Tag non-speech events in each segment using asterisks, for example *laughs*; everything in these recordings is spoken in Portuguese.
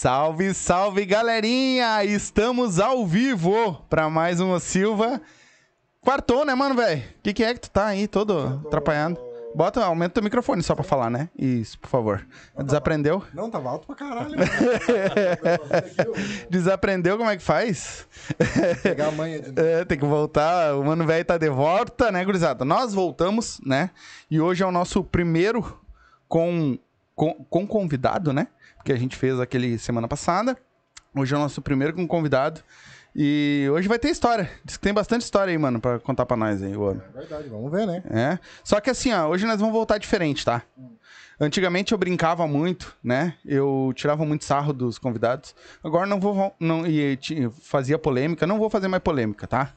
Salve, salve, galerinha! Estamos ao vivo para mais uma Silva. Quartou, né, mano, velho? O que, que é que tu tá aí todo atrapalhado? Bota, aumenta o microfone só pra falar, né? Isso, por favor. Desaprendeu? Não, tava alto pra caralho. *laughs* Desaprendeu como é que faz? Pegar a manha de *laughs* É, tem que voltar. O mano velho tá de volta, né, gurizada? Nós voltamos, né? E hoje é o nosso primeiro com, com, com convidado, né? Porque a gente fez aquele semana passada. Hoje é o nosso primeiro com convidado. E hoje vai ter história. Diz que tem bastante história aí, mano, pra contar pra nós aí, o É verdade, vamos ver, né? é. Só que assim, ó, hoje nós vamos voltar diferente, tá? Antigamente eu brincava muito, né? Eu tirava muito sarro dos convidados. Agora não vou não e fazia polêmica, não vou fazer mais polêmica, tá?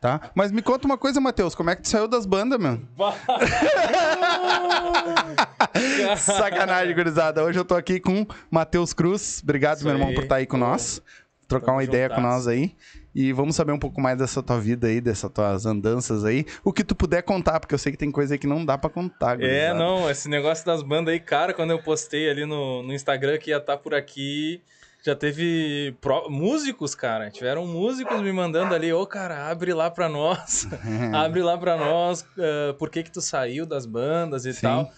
Tá? Mas me conta uma coisa, Matheus, como é que tu saiu das bandas, meu? *laughs* Sacanagem, gurizada. Hoje eu tô aqui com Matheus Cruz. Obrigado, Isso meu irmão, aí. por estar aí com nós. Trocar Tamo uma ideia com nós aí. E vamos saber um pouco mais dessa tua vida aí, dessas tuas andanças aí. O que tu puder contar, porque eu sei que tem coisa aí que não dá pra contar, É, não, esse negócio das bandas aí, cara, quando eu postei ali no, no Instagram que ia estar por aqui, já teve músicos, cara. Tiveram músicos me mandando ali, ô, cara, abre lá pra nós. *laughs* abre lá pra nós, ah, por que que tu saiu das bandas e Sim. tal.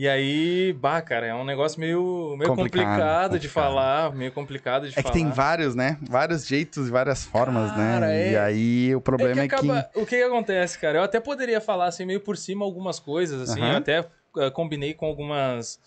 E aí, bah, cara, é um negócio meio, meio Complicado, complicado, de complicado. falar, meio complicado de É que falar. tem vários, né? Vários jeitos e várias formas, Cara, né? E é- aí o problema é que. acaba- O que, que acontece, cara? Eu até poderia falar assim, meio por cima algumas coisas, assim. Eu até ah, combinei com algumas.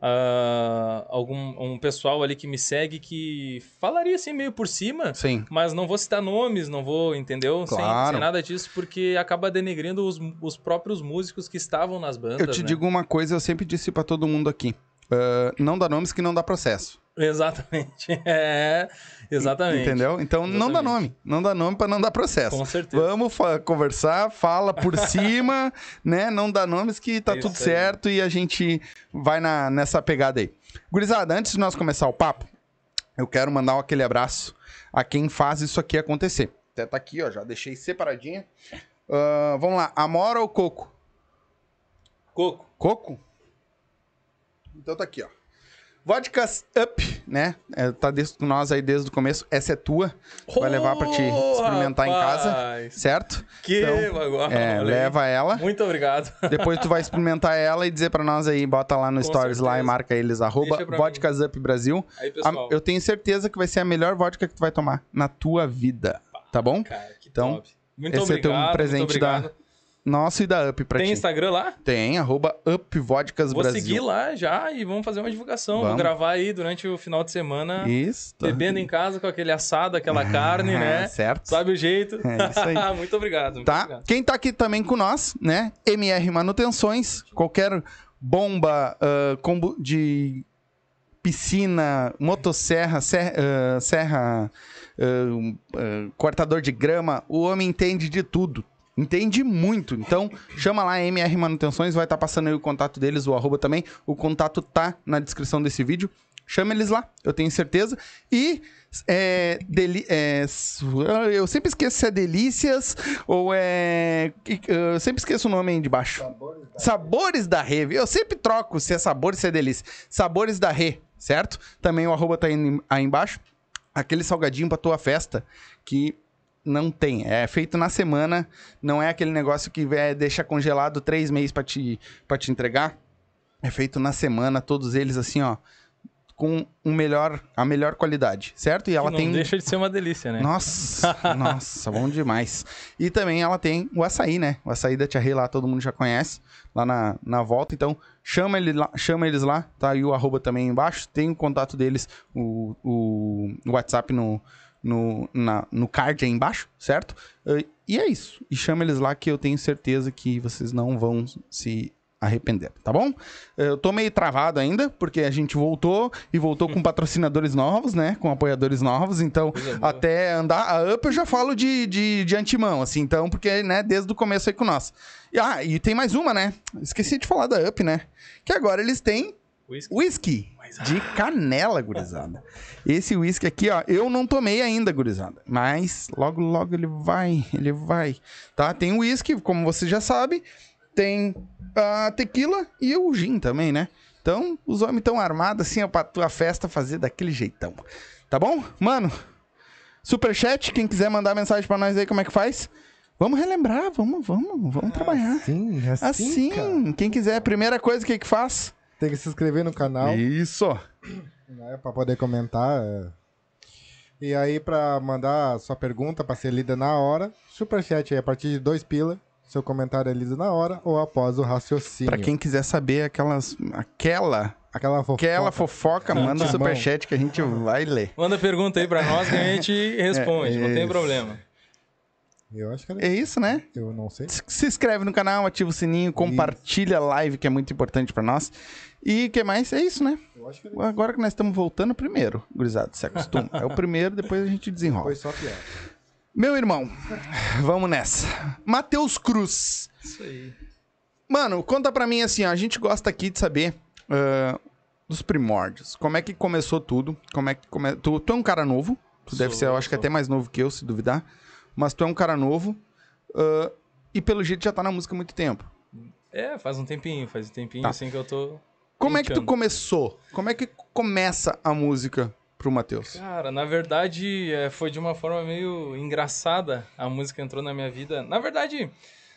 Ah, algum um pessoal ali que me segue que falaria assim meio por cima. Sim. Mas não vou citar nomes, não vou, entendeu? Sem- Claro. Sem, nada disso, porque acaba denegrindo os, os próprios músicos que estavam nas bandas. Eu te né? digo uma coisa, eu sempre disse pra todo mundo aqui. Ah, não dá nomes que não dá processo. Exatamente. *laughs* É, exatamente. Entendeu? Então não dá Exatamente. nome. Não dá nome pra não dar processo. Com certeza. Vamos conversar, fala por *laughs* cima, né? Não dá nomes que tá É tudo isso aí. certo e a gente vai na, nessa pegada aí. Gurizada, antes de nós começar o papo, eu quero mandar aquele abraço a quem faz isso aqui acontecer. Até tá aqui, ó, já deixei separadinha. Ah, vamos lá, Amora ou Coco? Coco. Coco? Então tá aqui, ó. Vodkas Up, né? É, tá com nós aí desde o começo. Essa é tua. Tu vai levar pra te experimentar em casa, rapaz, certo? Que Então. É, leva ela. Muito obrigado. *laughs* Depois tu vai experimentar ela e dizer pra nós aí, bota lá no Com Stories lá e certeza. marca eles, arroba Vodkas Up Brasil. Aí, A- pessoal. eu tenho certeza que vai ser a melhor vodka que tu vai tomar na tua vida, tá bom? Cara, que Então, top. Muito esse é teu obrigado, presente obrigado. Nosso e da Up pra Tem ti. Instagram lá? Tem, arroba Up Vodkas Vou Brasil. seguir lá já e vamos fazer uma divulgação. Vamos. Vou gravar aí durante o final de semana, Isso. bebendo em casa com aquele assado, aquela *laughs* carne, né? Certo. Sabe o jeito? É isso aí. *laughs* muito obrigado. Muito Tá? obrigado. Quem tá aqui também com nós, né? MR Manutenções, qualquer bomba ah, combu- de piscina, motosserra, serra, ah, serra ah, ah, cortador de grama, o homem entende de tudo. Entende muito. Então, chama lá MR Manutenções, vai estar passando aí o contato deles, o arroba também. O contato tá na descrição desse vídeo. Chama eles lá, eu tenho certeza. E é, deli- é, eu sempre esqueço se é Delícias ou é. Eu sempre esqueço o nome aí de baixo. Sabores da Rê. Eu sempre troco se é sabor se é delícia. Sabores da Rê, certo? Também o arroba tá aí, aí embaixo. Aquele salgadinho pra tua festa que não tem. É feito na semana. Não é aquele negócio que é, deixa congelado três meses pra te, pra te entregar. É feito na semana, todos eles assim, ó. Com um melhor, a melhor qualidade, certo? E ela não tem. deixa de ser uma delícia, né? Nossa, *laughs* nossa, bom demais. E também ela tem o açaí, né? O açaí da Tia Rê lá, todo mundo já conhece, lá na, na volta. Então, chama, ele lá, chama eles lá, tá aí o arroba também embaixo. Tem o contato deles, o, o, o WhatsApp no, no, na, no card aí embaixo, certo? Eh, E é isso. E chama eles lá que eu tenho certeza que vocês não vão se arrepender, tá bom? Eu tô meio travado ainda, porque a gente voltou e voltou com *laughs* patrocinadores novos, né? Com apoiadores novos, então boa. até andar a Up eu já falo de, de, de antemão, assim, então, porque, né, desde o começo aí com nós. E, ah, e tem mais uma, né? Esqueci de falar da Up, né? Que agora eles têm Whisky. whisky de canela, gurizada. Esse whisky aqui, ó, eu não tomei ainda, gurizada. Mas logo, logo ele vai, ele vai. Tá? Tem o whisky, como você já sabe. Tem a tequila e o gin também, né? Então, os homens estão armados assim, ó, pra tua festa fazer daquele jeitão. Tá bom? Mano, superchat, quem quiser mandar mensagem pra nós aí, como é que faz? Vamos relembrar, vamos, vamos, vamos trabalhar. Sim, assim, Assim, cara. quem quiser, primeira coisa, o que que faz? Tem que se inscrever no canal, Isso. né, pra poder comentar. é. E aí, pra mandar sua pergunta pra ser lida na hora, superchat aí, a partir de dois pila, seu comentário é lido na hora ou após o raciocínio. Pra quem quiser saber aquelas, aquela, Aquela fofoca. aquela fofoca, manda superchat que a gente vai ler. Manda pergunta aí pra nós que a gente *laughs* responde, não tem problema. Eu acho que era É isso, né? Eu não sei. Se inscreve no canal, ativa o sininho, compartilha a live, que é muito importante pra nós. E o que mais? É isso, né? Eu acho que era Agora que nós estamos voltando, primeiro, gurizada, se acostuma. É o primeiro, depois a gente desenrola. Foi só pior. Meu irmão, vamos nessa. Matheus Cruz. Isso aí. Mano, conta pra mim assim, ó, a gente gosta aqui de saber ah, dos primórdios. Como é que começou tudo? Como é que come... tu, tu é um cara novo, tu deve Sou, ser, eu acho que sou. até mais novo que eu, se duvidar. Mas tu é um cara novo ah, e pelo jeito já tá na música há muito tempo. É, faz um tempinho, faz um tempinho Tá. assim que eu tô. Como é que tu começou? Como é que começa a música pro Matheus? Cara, na verdade, é, foi de uma forma meio engraçada a música entrou na minha vida. Na verdade,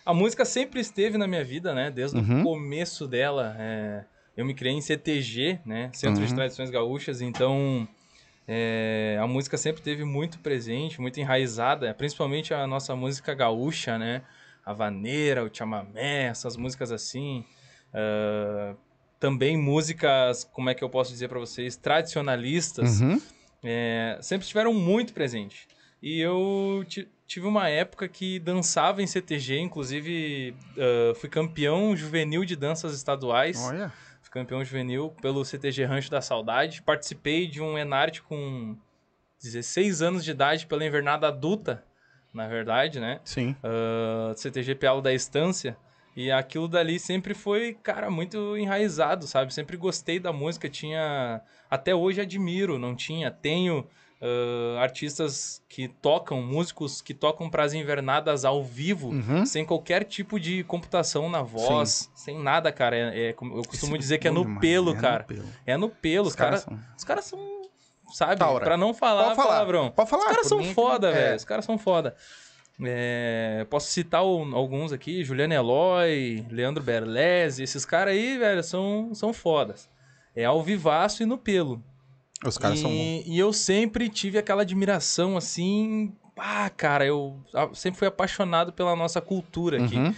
a música sempre esteve na minha vida, né? Desde Uhum. o começo dela. é, eu me criei em CTG, né? Centro de Uhum. Tradições Gaúchas, então é, a música sempre teve muito presente, muito enraizada, principalmente a nossa música gaúcha, né? A vaneira, o chamamé, essas músicas assim. ah, também músicas, como é que eu posso dizer pra vocês, tradicionalistas, Uhum. é, sempre estiveram muito presentes. E eu ti- tive uma época que dançava em CTG, inclusive ah, fui campeão juvenil de danças estaduais. Olha. Campeão juvenil pelo CTG Rancho da Saudade. Participei de um Enarte com 16 anos de idade pela invernada adulta, na verdade, né? Sim. uh, CTG Pialo da Estância. E aquilo dali sempre foi, cara, muito enraizado, sabe? Sempre gostei da música, tinha. Até hoje admiro, não tinha. Tenho uh, artistas que tocam, músicos que tocam pras invernadas ao vivo, Uhum. sem qualquer tipo de computação na voz, sem nada, cara. É, é eu costumo Isso dizer que é no pelo, é no cara. pelo. É no pelo. Os caras são- os caras são. Sabe? Taura. Pra não falar, Pode falar. palavrão. Pode falar. Os caras são foda, é. velho. Os caras são foda. É, posso citar o- alguns aqui, Juliano Eloy, Leandro Berlese, esses caras aí, velho, são, são fodas. É ao vivaço e no pelo. Os caras e, são bons. e eu sempre tive aquela admiração, assim... Ah, cara, eu sempre fui apaixonado pela nossa cultura aqui. Uhum.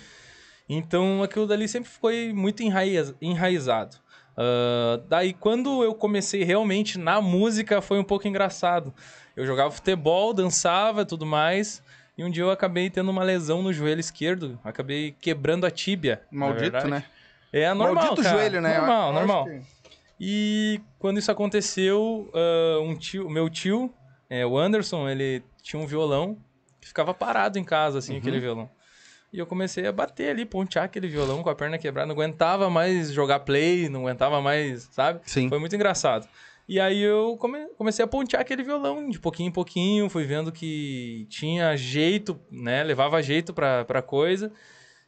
Então aquilo dali sempre foi muito enraiz- enraizado. Ah, daí quando eu comecei realmente na música foi um pouco engraçado. Eu jogava futebol, dançava e tudo mais. E um dia eu acabei tendo uma lesão no joelho esquerdo. Acabei quebrando a tíbia. Maldito, né? É normal, Maldito cara. joelho, né? Normal, Eu normal. que- E quando isso aconteceu, ah, um tio, meu tio, é, o Anderson, ele tinha um violão que ficava parado em casa, assim, Uhum. aquele violão. E eu comecei a bater ali, pontear aquele violão com a perna quebrada. Não aguentava mais jogar play, não aguentava mais, sabe? Sim. Foi muito engraçado. E aí eu come- comecei a pontear aquele violão de pouquinho em pouquinho, fui vendo que tinha jeito, né? Levava jeito pra, pra coisa.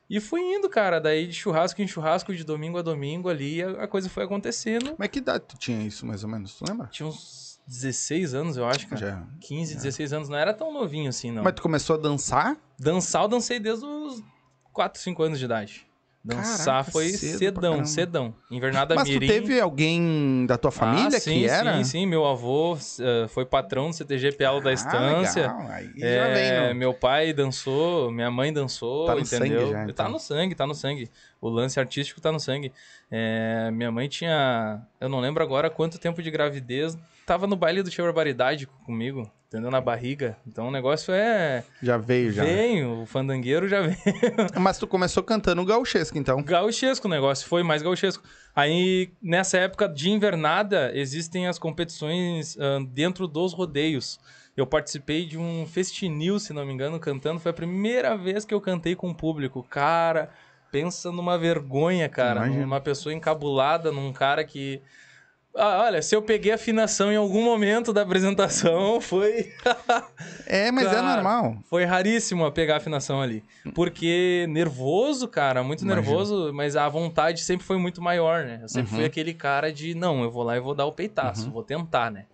E fui indo, cara. Daí de churrasco em churrasco, de domingo a domingo ali, a, coisa foi acontecendo. Mas que idade tu tinha isso, mais ou menos? Tu lembra? Tinha uns 16 anos, eu acho, cara. Já. 15, 16 anos. Não era tão novinho assim, não. Mas tu começou a dançar? Dançar eu dancei desde os 4, 5 anos de idade. Dançar Caraca, foi cedo cedão, cedão. Invernada Mas Mirim. teve alguém da tua família ah, sim, que era? Sim, sim. Meu avô eh, foi patrão do CTG Pialo da Ah, Estância. Aí já É, vem, meu pai dançou, minha mãe dançou, Tá entendeu? sangue já, Tá então. no sangue, tá no sangue. O lance artístico tá no sangue. É, minha mãe tinha, eu não lembro agora quanto tempo de gravidez, tava no baile do Tia Barbaridade comigo, entendeu? Na barriga. Então o negócio é. Já veio, já. Vem, o fandangueiro já *laughs* vem. Mas tu começou cantando gauchesco, então. Gauchesco o negócio, foi mais gauchesco. Aí, nessa época de invernada, existem as competições ah, dentro dos rodeios. Eu participei de um festinil, se não me engano, cantando. Foi a primeira vez que eu cantei com o público. Cara, pensa numa vergonha, cara. Imagino. Uma pessoa encabulada, num cara que. Ah, olha, se eu peguei afinação em algum momento da apresentação, *laughs* foi. É, mas é Cara, normal. Foi raríssimo a pegar afinação ali. Porque nervoso, cara, muito Imagino. nervoso, mas a vontade sempre foi muito maior, né? Eu sempre Uhum. fui aquele cara de, não, eu vou lá e vou dar o peitaço, vou tentar, né?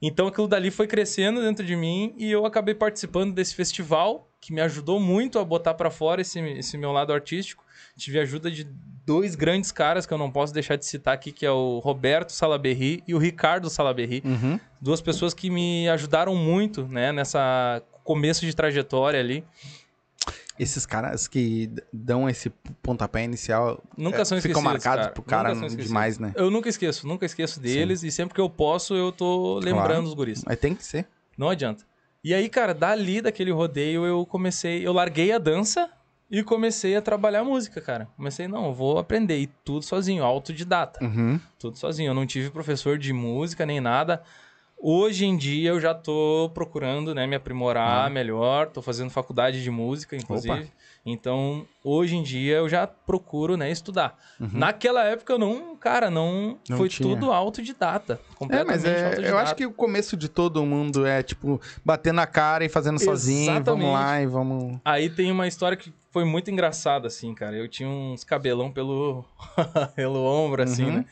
Então aquilo dali foi crescendo dentro de mim e eu acabei participando desse festival, que me ajudou muito a botar pra fora esse, esse meu lado artístico. Tive a ajuda de dois grandes caras que eu não posso deixar de citar aqui, que é o Roberto Salaberry e o Ricardo Salaberry Uhum. duas pessoas que me ajudaram muito, né, nessa começo de trajetória ali. Esses caras que dão esse pontapé inicial Nunca são ficam marcados cara. pro cara demais, né? Eu nunca esqueço, nunca esqueço deles e sempre que eu posso eu tô lembrando Claro. os guris. Mas tem que ser. Não adianta. E aí, cara, dali daquele rodeio eu comecei, eu larguei a dança e comecei a trabalhar música, cara. Comecei, não, eu vou aprender e tudo sozinho, autodidata. Uhum. tudo sozinho. Eu não tive professor de música nem nada. Hoje em dia eu já tô procurando, né, me aprimorar Ah. melhor. Tô fazendo faculdade de música, inclusive. Então, hoje em dia eu já procuro, né, estudar. Naquela época eu não, cara, não, Uhum. Não foi tinha. tudo autodidata, É, completamente mas é, autodidata. eu acho que o começo de todo mundo é, tipo, bater na cara e fazendo sozinho, vamos Exatamente. lá e vamos... Aí tem uma história que foi muito engraçada, assim, cara. Eu tinha uns cabelão pelo, *laughs* pelo ombro, assim, Uhum. né?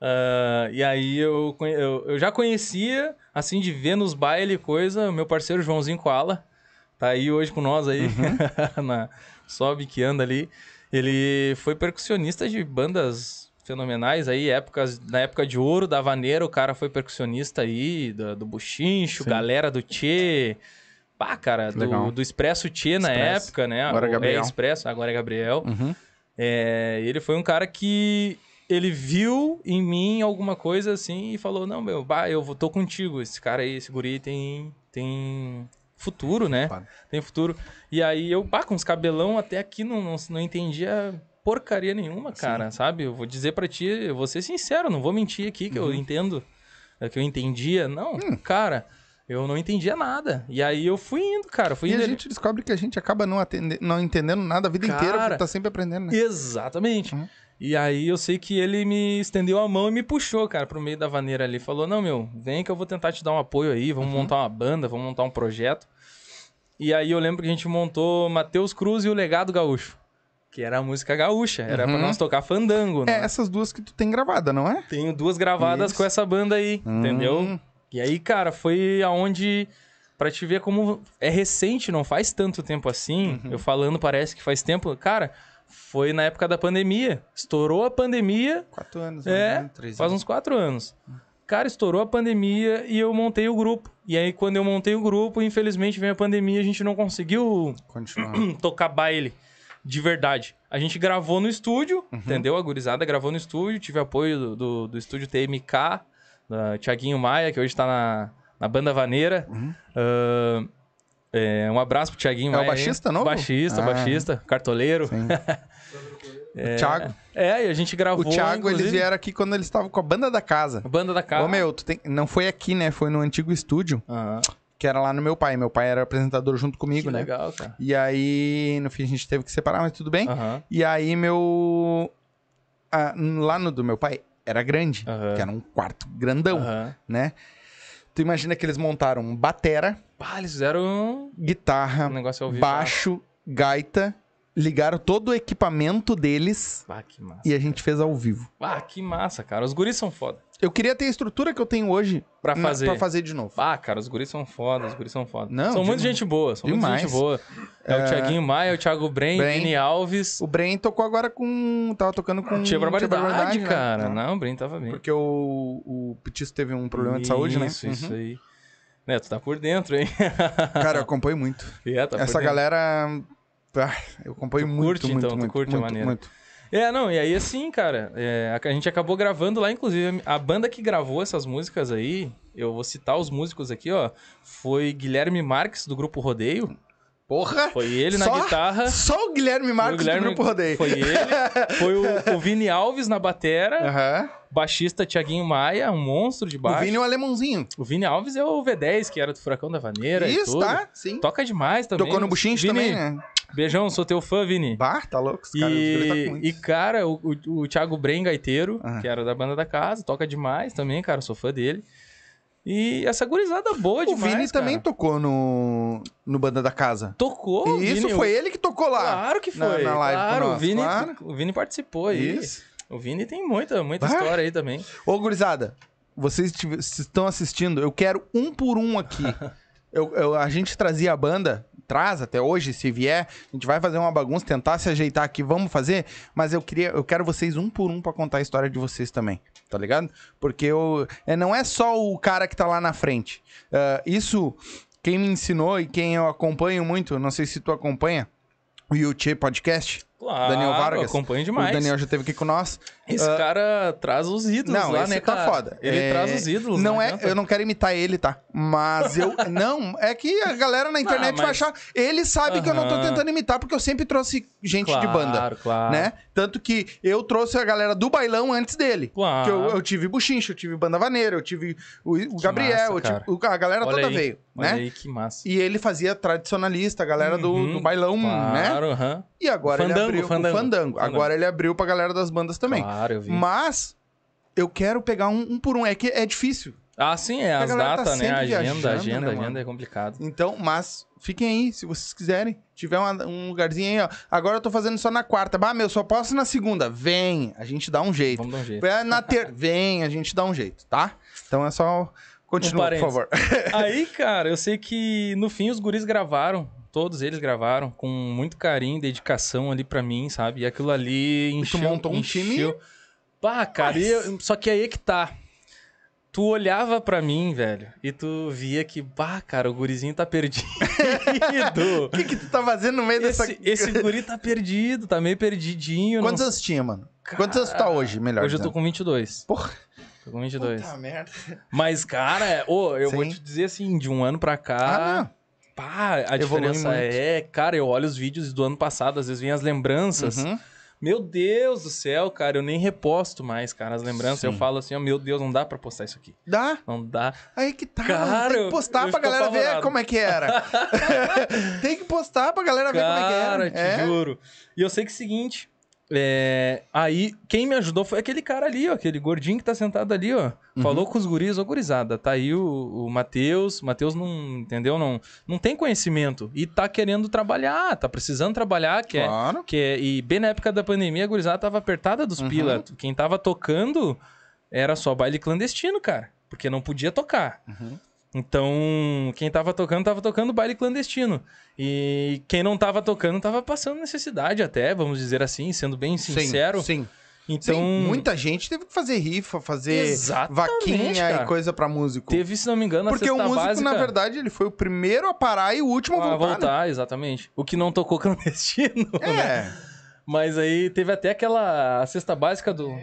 Ah, e aí eu, eu, eu já conhecia, assim, de ver nos bailes e coisa, o meu parceiro Joãozinho Koala, tá aí hoje com nós aí, *laughs* na Sobe que anda ali. Ele foi percussionista de bandas fenomenais aí, épocas, na época de ouro da Vaneira, o cara foi percussionista aí, do, do Buchincho, Sim. galera do Tchê. Pá, cara, do, do Expresso Tchê na Expresso. época, né? Agora é O- Gabriel. É Expresso, agora é Gabriel. Uhum. É, ele foi um cara que ele viu em mim alguma coisa assim e falou: Não, meu, bah, eu vou- tô contigo. Esse cara aí, esse guri tem, tem futuro, né? Claro. Tem futuro. E aí eu, pá, com os cabelão até aqui não, não, não entendia porcaria nenhuma, cara, sabe? Eu vou dizer pra ti, eu vou ser sincero, não vou mentir aqui que eu entendo, é, que eu entendia. Não, cara, eu não entendia nada. E aí eu fui indo, cara, fui E indo. a gente descobre que a gente acaba não, atende- não entendendo nada a vida inteira, Cara, porque tá sempre aprendendo, né? Exatamente. Uhum. E aí eu sei que ele me estendeu a mão e me puxou, cara, pro meio da vaneira ali. Falou, não, meu, vem que eu vou tentar te dar um apoio aí, vamos montar uma banda, vamos montar um projeto. E aí eu lembro que a gente montou Matheus Cruz e o Legado Gaúcho. Que era a música gaúcha, era pra Uhum. nós tocar fandango, É né? essas duas que tu tem gravada, não é? Tenho duas gravadas Isso. com essa banda aí, entendeu? Hum. E aí, cara, foi aonde. Pra te ver como é recente, não faz tanto tempo assim. Uhum. Eu falando parece que faz tempo. Cara, foi na época da pandemia. Estourou a pandemia, Quatro anos. É, né? Três faz anos. uns quatro anos. Cara, estourou a pandemia e eu montei o grupo. E aí, quando eu montei o grupo, infelizmente veio a pandemia, a gente não conseguiu *clears throat* tocar baile de verdade. A gente gravou no estúdio, Uhum. entendeu? A gurizada gravou no estúdio, tive apoio do, do, do estúdio TMK, da Thiaguinho Maia, que hoje tá na, na banda Vaneira. Ah, é, um abraço pro Thiaguinho Uhum. É o Maia. baixista novo? Baixista, Ah. baixista, cartoleiro. Sim. *laughs* O Thiago. É, e a gente gravou. O Thiago, eles inclusive, vieram aqui quando eles estavam com a banda da casa. a Banda da casa. Ô, meu, tu tem... não foi aqui, né? Foi no antigo estúdio, que era lá no meu pai. Meu pai era apresentador junto comigo, Que né? legal, cara. E aí, no fim, a gente teve que separar, mas tudo bem. Aham. E aí, meu. ah, lá no do meu pai era grande, Aham. que era um quarto grandão, né? Tu imagina que eles montaram batera, Ah, eles fizeram um guitarra, negócio ao vivo. baixo, gaita, ligaram todo o equipamento deles Ah, que massa. e a gente fez ao vivo. Ah, que massa, cara. Os guris são foda. Eu queria ter a estrutura que eu tenho hoje Pra na- fazer. pra fazer de novo. Ah, cara, os guris são foda, os guris são foda. Não, são muita demais. gente boa, são muita Demais. gente boa. É, o Thiaguinho Maia, o Thiago Bren, Bren. Vini Alves. O Bren tocou agora com. Tava tocando com. Tia Barbaridade, né? cara. Não. Não, o Bren tava bem. Porque o, o Petisco teve um problema de saúde, né? Isso, isso Uhum. aí. Né, tu tá por dentro, hein? *laughs* Cara, eu acompanho muito. É, tá por Essa dentro. galera. ah, eu acompanho Tu muito, curte, muito, então, tu muito, curte a muito, maneira. muito. É, não, e aí assim, cara, é, a gente acabou gravando lá, inclusive, a banda que gravou essas músicas aí, eu vou citar os músicos aqui, ó, foi Guilherme Marques, do Grupo Rodeio, Porra! foi ele na Só? guitarra, Só o Guilherme Marques o Guilherme- do Grupo Rodeio. foi ele, foi o, o Vini Alves na batera, Aham. baixista Tiaguinho Maia, um monstro de O baixo. Vini é o alemãozinho. O Vini Alves é o V10, que era do Furacão da Vaneira e Isso, tá? Sim. Toca demais também. Tocou no Buchincho Vini- também, né? Beijão, sou teu fã, Vini. Bah, tá louco? Os caras, tá com E, muito. e, cara, o, o, o Thiago Bren, gaiteiro, Ah. que era da banda da casa, toca demais também, cara, sou fã dele. E essa gurizada boa o demais, Vini também cara. tocou no, no Banda da Casa. tocou. o Isso Vini, foi ele que tocou lá. Claro que na- foi. na live com claro, nós, o, Vini, claro. o Vini participou aí. Isso. O Vini tem muita, muita Ah. história aí também. Ô, gurizada, vocês estão assistindo, eu quero um por um aqui. *laughs* Eu- eu- a gente trazia a banda, traz até hoje, se vier, a gente vai fazer uma bagunça, tentar se ajeitar aqui, vamos fazer, mas eu queria, eu quero vocês um por um pra contar a história de vocês também, tá ligado? Porque eu, é, não é só o cara que tá lá na frente. Ah, isso, quem me ensinou e quem eu acompanho muito, não sei se tu acompanha, o YouTube Podcast, Claro, Daniel Vargas. acompanho o demais. Daniel já esteve aqui com nós. Esse Ah, cara traz os ídolos Não, lá, esse né, tá cara? foda. Ele É, traz os ídolos. Não é, adianta. eu não quero imitar ele, tá? Mas eu. *laughs* não, é que a galera na internet vai mas- achar. Ele sabe que eu não tô tentando imitar, porque eu sempre trouxe gente claro, de banda. Claro, Né? Tanto que eu trouxe a galera do bailão antes dele. Claro. Que eu, eu tive Buchincho, eu tive Banda Vaneira, eu tive o, o Gabriel, massa, eu tive- o- a galera Olha toda aí, veio, Olha né? aí que massa. E ele fazia tradicionalista, a galera do, Uhum, do bailão, né? Claro, aham. E agora ele Fandango, abriu fandango. o fandango. Agora ele abriu pra galera das bandas também. Claro, eu vi. Mas eu quero pegar um, um por um. É que é difícil. Ah, sim, é as galera tá datas, né? A agenda, viajando, agenda, né, agenda é complicado. Então, mas fiquem aí, se vocês quiserem. Tiver uma- um lugarzinho aí, ó. Agora eu tô fazendo só na quarta. Bah, meu, só posso na segunda. Vem, a gente dá um jeito. Vamos dar um jeito. Na ter... *laughs* Vem, a gente dá um jeito, tá? Então é só. Continua, por parênteses. favor. *laughs* Aí, cara, eu sei que no fim os guris gravaram. Todos eles gravaram com muito carinho, dedicação ali pra mim, sabe? E aquilo ali encheu... montou um encheu... Pá, cara, e eu- só que aí é que tá. Tu olhava pra mim, velho, e tu via que, bah, cara, o gurizinho tá perdido. *laughs* O que, que tu tá fazendo no meio dessa. esse, esse guri tá perdido, tá meio perdidinho. Quantos não- anos tinha, mano? Quantos anos tu tá hoje, melhor Hoje eu tô dizendo? com 22. Porra. Tô com 22. Puta merda. Mas, cara, ô, eu vou Sim. te dizer assim, de um ano pra cá. Ah, não. Pá, a Evolui diferença muito. é, cara, eu olho os vídeos do ano passado, às vezes vem as lembranças. Uhum. Meu Deus do céu, cara, eu nem reposto mais, cara, as lembranças. Eu Sim. falo assim, ó, meu Deus, não dá pra postar isso aqui. Dá. Não dá. Aí que tá. Cara, tem que postar eu pra fico galera ver apavorado. como é que era. *laughs* *laughs* tem que postar pra galera ver como é que Cara, era. te É. juro. E eu sei que é o seguinte, é, aí quem me ajudou foi aquele cara ali, ó, aquele gordinho que tá sentado ali, ó. Uhum. Falou com os guris, ô gurizada, tá aí o, o Matheus, Matheus não, entendeu? Não, não tem conhecimento e tá querendo trabalhar, tá precisando trabalhar, quer, Claro. que é, e bem na época da pandemia, a gurizada tava apertada dos Uhum. pila. Quem tava tocando era só baile clandestino, cara. Porque não podia tocar. Uhum. Então, quem tava tocando, tava tocando baile clandestino. E quem não tava tocando, tava passando necessidade até, vamos dizer assim, sendo bem sincero. Sim, sim. Então, Sim, muita gente teve que fazer rifa, fazer Exatamente, vaquinha cara. e coisa pra músico. teve, se não me engano, a Porque o músico, básica... na verdade, ele foi o primeiro a parar e o último a a voltar. voltar, exatamente. O que não tocou *laughs* clandestino, né? né? É. Mas aí teve até aquela a cesta básica do,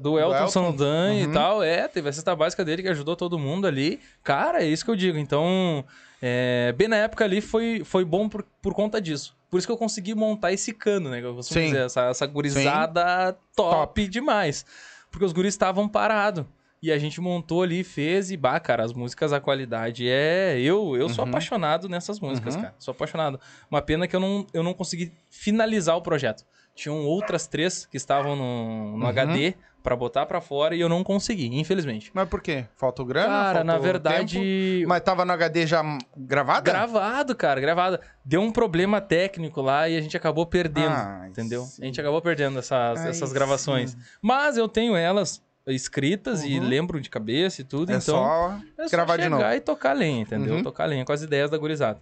do Elton, Elton. Saldanha Uhum. e tal. É, teve a cesta básica dele que ajudou todo mundo ali. Cara, é isso que eu digo. Então, é, bem na época ali foi, foi bom por, por conta disso. Por isso que eu consegui montar esse cano, né? Que eu costumo Sim. dizer, essa, essa gurizada top, Top. demais. Porque os guris estavam parados. E a gente montou ali, fez e, bah, cara, as músicas, a qualidade é. Eu, eu sou Uhum. apaixonado nessas músicas, Uhum. cara. Sou apaixonado. Uma pena que eu não, eu não consegui finalizar o projeto. Tinham outras três que estavam no, no Uhum. HD pra botar pra fora e eu não consegui, infelizmente. Mas por quê? Falta o grana? cara, na tempo? verdade. Mas tava no HD já gravada? Gravado, cara, gravado. Deu um problema técnico lá e a gente acabou perdendo, Ai, entendeu? sim. A gente acabou perdendo essas, Ai, essas gravações. sim. Mas eu tenho elas escritas e Uhum. lembro de cabeça e tudo, É então só é só gravar de novo. e tocar lenha, entendeu? Uhum. Tocar lenha com as ideias da gurizada.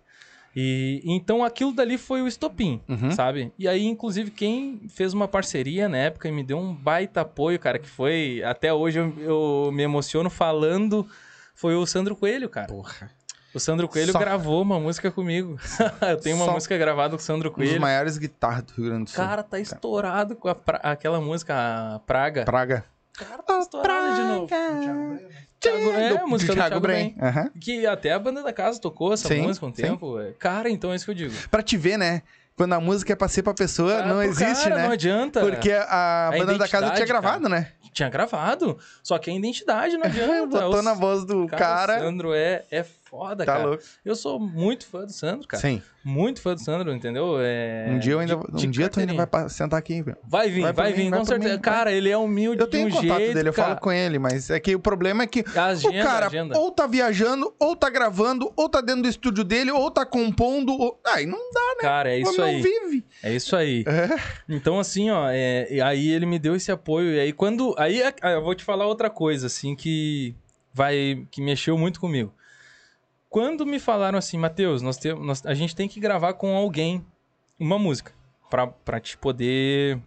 E então aquilo dali foi o estopim, Uhum. sabe? E aí, inclusive, quem fez uma parceria na época e me deu um baita apoio, cara, que foi. Até hoje eu, eu me emociono falando, foi o Sandro Coelho, cara. Porra. O Sandro Coelho Só- gravou uma música comigo. *laughs* eu tenho uma Só- música gravada com o Sandro Um dos Coelho. maiores guitarras do Rio Grande do Sul. Cara, tá estourado com pra- aquela música, a Praga. Praga. Cara, tá estourado de novo. Thiago, é, a música do Thiago Bren. Aham. Que até a banda da casa tocou essa Sim, música um sim. tempo. é. Cara, então é isso que eu digo. Pra te ver, né? quando a música é pra ser pra pessoa, Ah, não existe, cara, né? Não adianta. Porque a, A banda da casa tinha gravado, né? Tinha gravado. Só que a identidade não *laughs* adianta. Botou O na voz do cara, cara. O Sandro é, é foda, tá cara. louco. Eu sou muito fã do Sandro, cara. Sim. Muito fã do Sandro, entendeu? É... Um dia eu ainda. de- um dia tu ainda vai sentar aqui, velho. Vai vir, Vai vai, vir, vai com certeza. mim, cara, ele é humilde Eu tenho um contato jeito, dele, eu cara. falo com ele, mas é que o problema é que agenda, o cara agenda. ou tá viajando, ou tá gravando, ou tá dentro do estúdio dele, ou tá compondo. Ou... Ai, não dá, né? Cara, é isso aí. vive. É isso aí. É. Então, assim, ó, é, aí ele me deu esse apoio. E aí, quando. Aí é- ah, eu vou te falar outra coisa, assim, que vai. que mexeu muito comigo. Quando me falaram assim, Matheus, nós nós- a gente tem que gravar com alguém uma música pra, pra te poder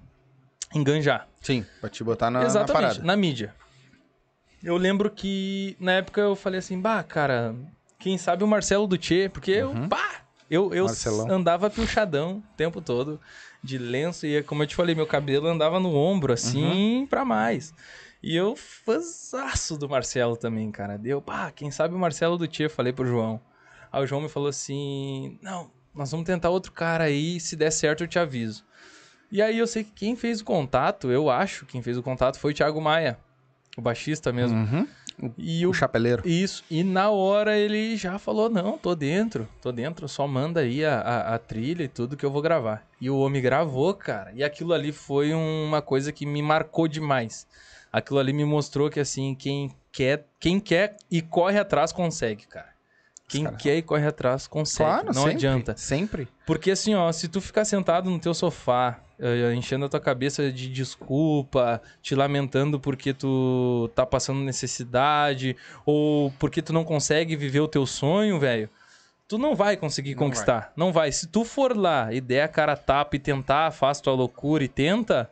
enganjar. Sim, pra te botar na, na Exatamente, parada. na mídia. Eu lembro que na época eu falei assim, bah, cara, quem sabe o Marcelo Tchê, porque eu, bah, eu, eu Marcelão. andava pilchadão o tempo todo, de lenço, e como eu te falei, meu cabelo andava no ombro, assim, pra mais. E eu fãzaço do Marcelo também, cara. Deu, pá, quem sabe o Marcelo do Tchê, falei pro João. Aí o João me falou assim, não, nós vamos tentar outro cara aí, se der certo eu te aviso. E aí eu sei que quem fez o contato, eu acho que quem fez o contato foi o Thiago Maia, o baixista mesmo. Uhum. E O o chapeleiro. isso, e na hora ele já falou: Não, tô dentro, tô dentro, só manda aí a, a, a trilha e tudo que eu vou gravar. E o homem gravou, cara, e aquilo ali foi uma coisa que me marcou demais. Aquilo ali me mostrou que, assim, quem quer, quem quer e corre atrás consegue, cara. Quem Cara. quer e corre atrás consegue, Claro, não sempre, adianta. Sempre. Porque assim, ó, se tu ficar sentado no teu sofá, eh, enchendo a tua cabeça de desculpa, te lamentando porque tu tá passando necessidade, ou porque tu não consegue viver o teu sonho, velho, tu não vai conseguir Não conquistar. Não vai. Se tu for lá e der a cara a tapa e tentar, faz tua loucura e tenta,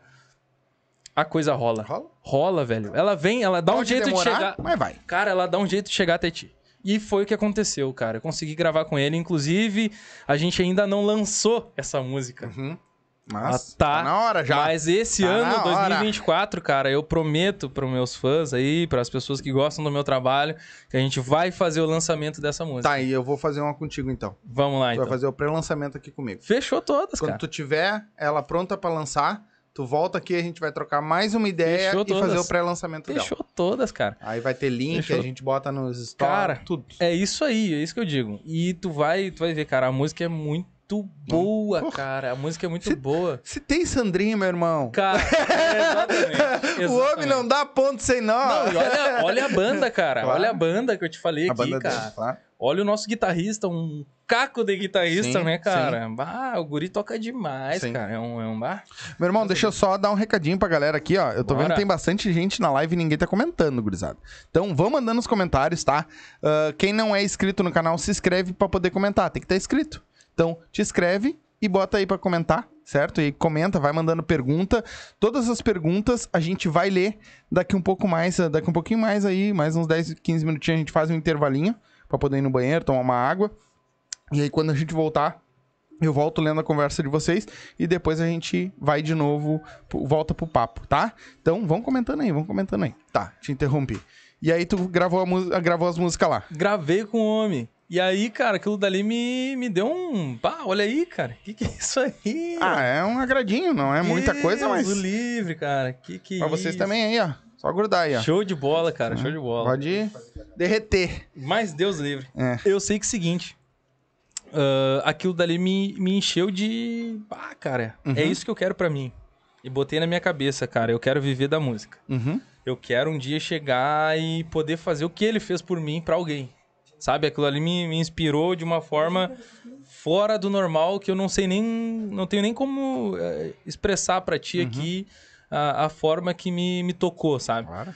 a coisa rola. Rola? Rola, velho. Ela vem, ela dá um Pode jeito demorar, de chegar. Mas vai. Cara, ela dá um jeito de chegar até ti. E foi o que aconteceu, cara. Eu consegui gravar com ele. Inclusive, a gente ainda não lançou essa música. Uhum. Mas Ah, tá. tá na hora já. Mas esse Tá ano, na hora. 2024, cara, eu prometo para meus fãs aí, para as pessoas que gostam do meu trabalho, que a gente vai fazer o lançamento dessa música. Tá, e eu vou fazer uma contigo então. Vamos lá, Tu então. vai fazer o pré-lançamento aqui comigo. Fechou todas, Quando cara. tu tiver ela pronta pra lançar, tu volta aqui a gente vai trocar mais uma ideia Fechou e fazer todas. o pré-lançamento dela. Fechou todas, cara. Aí vai ter link, Fechou. a gente bota nos stories, Cara, tudo. É isso aí, é isso que eu digo. E tu vai, tu vai ver, cara, a música é muito boa, Porra. cara. A música é muito Se- boa. Se tem Sandrinho, meu irmão. Cara, é, *laughs* exatamente, O homem não dá ponto sem nó. Não, olha, olha a banda, cara. Claro. Olha a banda que eu te falei a aqui, cara. dele, claro. Olha o nosso guitarrista, um caco de guitarrista, Sim, né, cara? Bah, o guri toca demais, Sim. cara. É um, é um bar. Meu irmão, deixa eu só dar um recadinho pra galera aqui, ó. Eu tô Bora. vendo que tem bastante gente na live e ninguém tá comentando, gurizada. Então, vão mandando nos comentários, tá? Ah, quem não é inscrito no canal, se inscreve pra poder comentar. Tem que estar inscrito. Então, te inscreve e bota aí pra comentar, certo? E comenta, vai mandando pergunta. Todas as perguntas a gente vai ler daqui um pouco mais, daqui um pouquinho mais aí, mais uns 10, 15 minutinhos a gente faz um intervalinho pra poder ir no banheiro, tomar uma água. E aí, quando a gente voltar, eu volto lendo a conversa de vocês e depois a gente vai de novo, volta pro papo, tá? Então, vão comentando aí, vão comentando aí. Tá, te interrompi. E aí, tu gravou, a gravou as músicas lá. Gravei com o homem. E aí, cara, aquilo dali me, me deu um. Pá, olha aí, cara. Que que é isso aí? Ah, é um agradinho, não é muita coisa, Deus mas o livre, cara. Que que pra vocês isso? também aí, ó. Só grudar aí, ó. Show de bola, cara. Show de bola. Pode derreter. Mas Deus livre. É. Eu sei que é o seguinte. ah, aquilo dali me, me encheu de. Ah, cara, é Uhum. isso que eu quero pra mim. E botei na minha cabeça, cara. Eu quero viver da música. Uhum. Eu quero um dia chegar e poder fazer o que ele fez por mim pra alguém. Sabe? Aquilo ali me, me inspirou de uma forma fora do normal que eu não sei nem. Não tenho nem como eh, expressar pra ti aqui a, a forma que me, me tocou, sabe? Claro.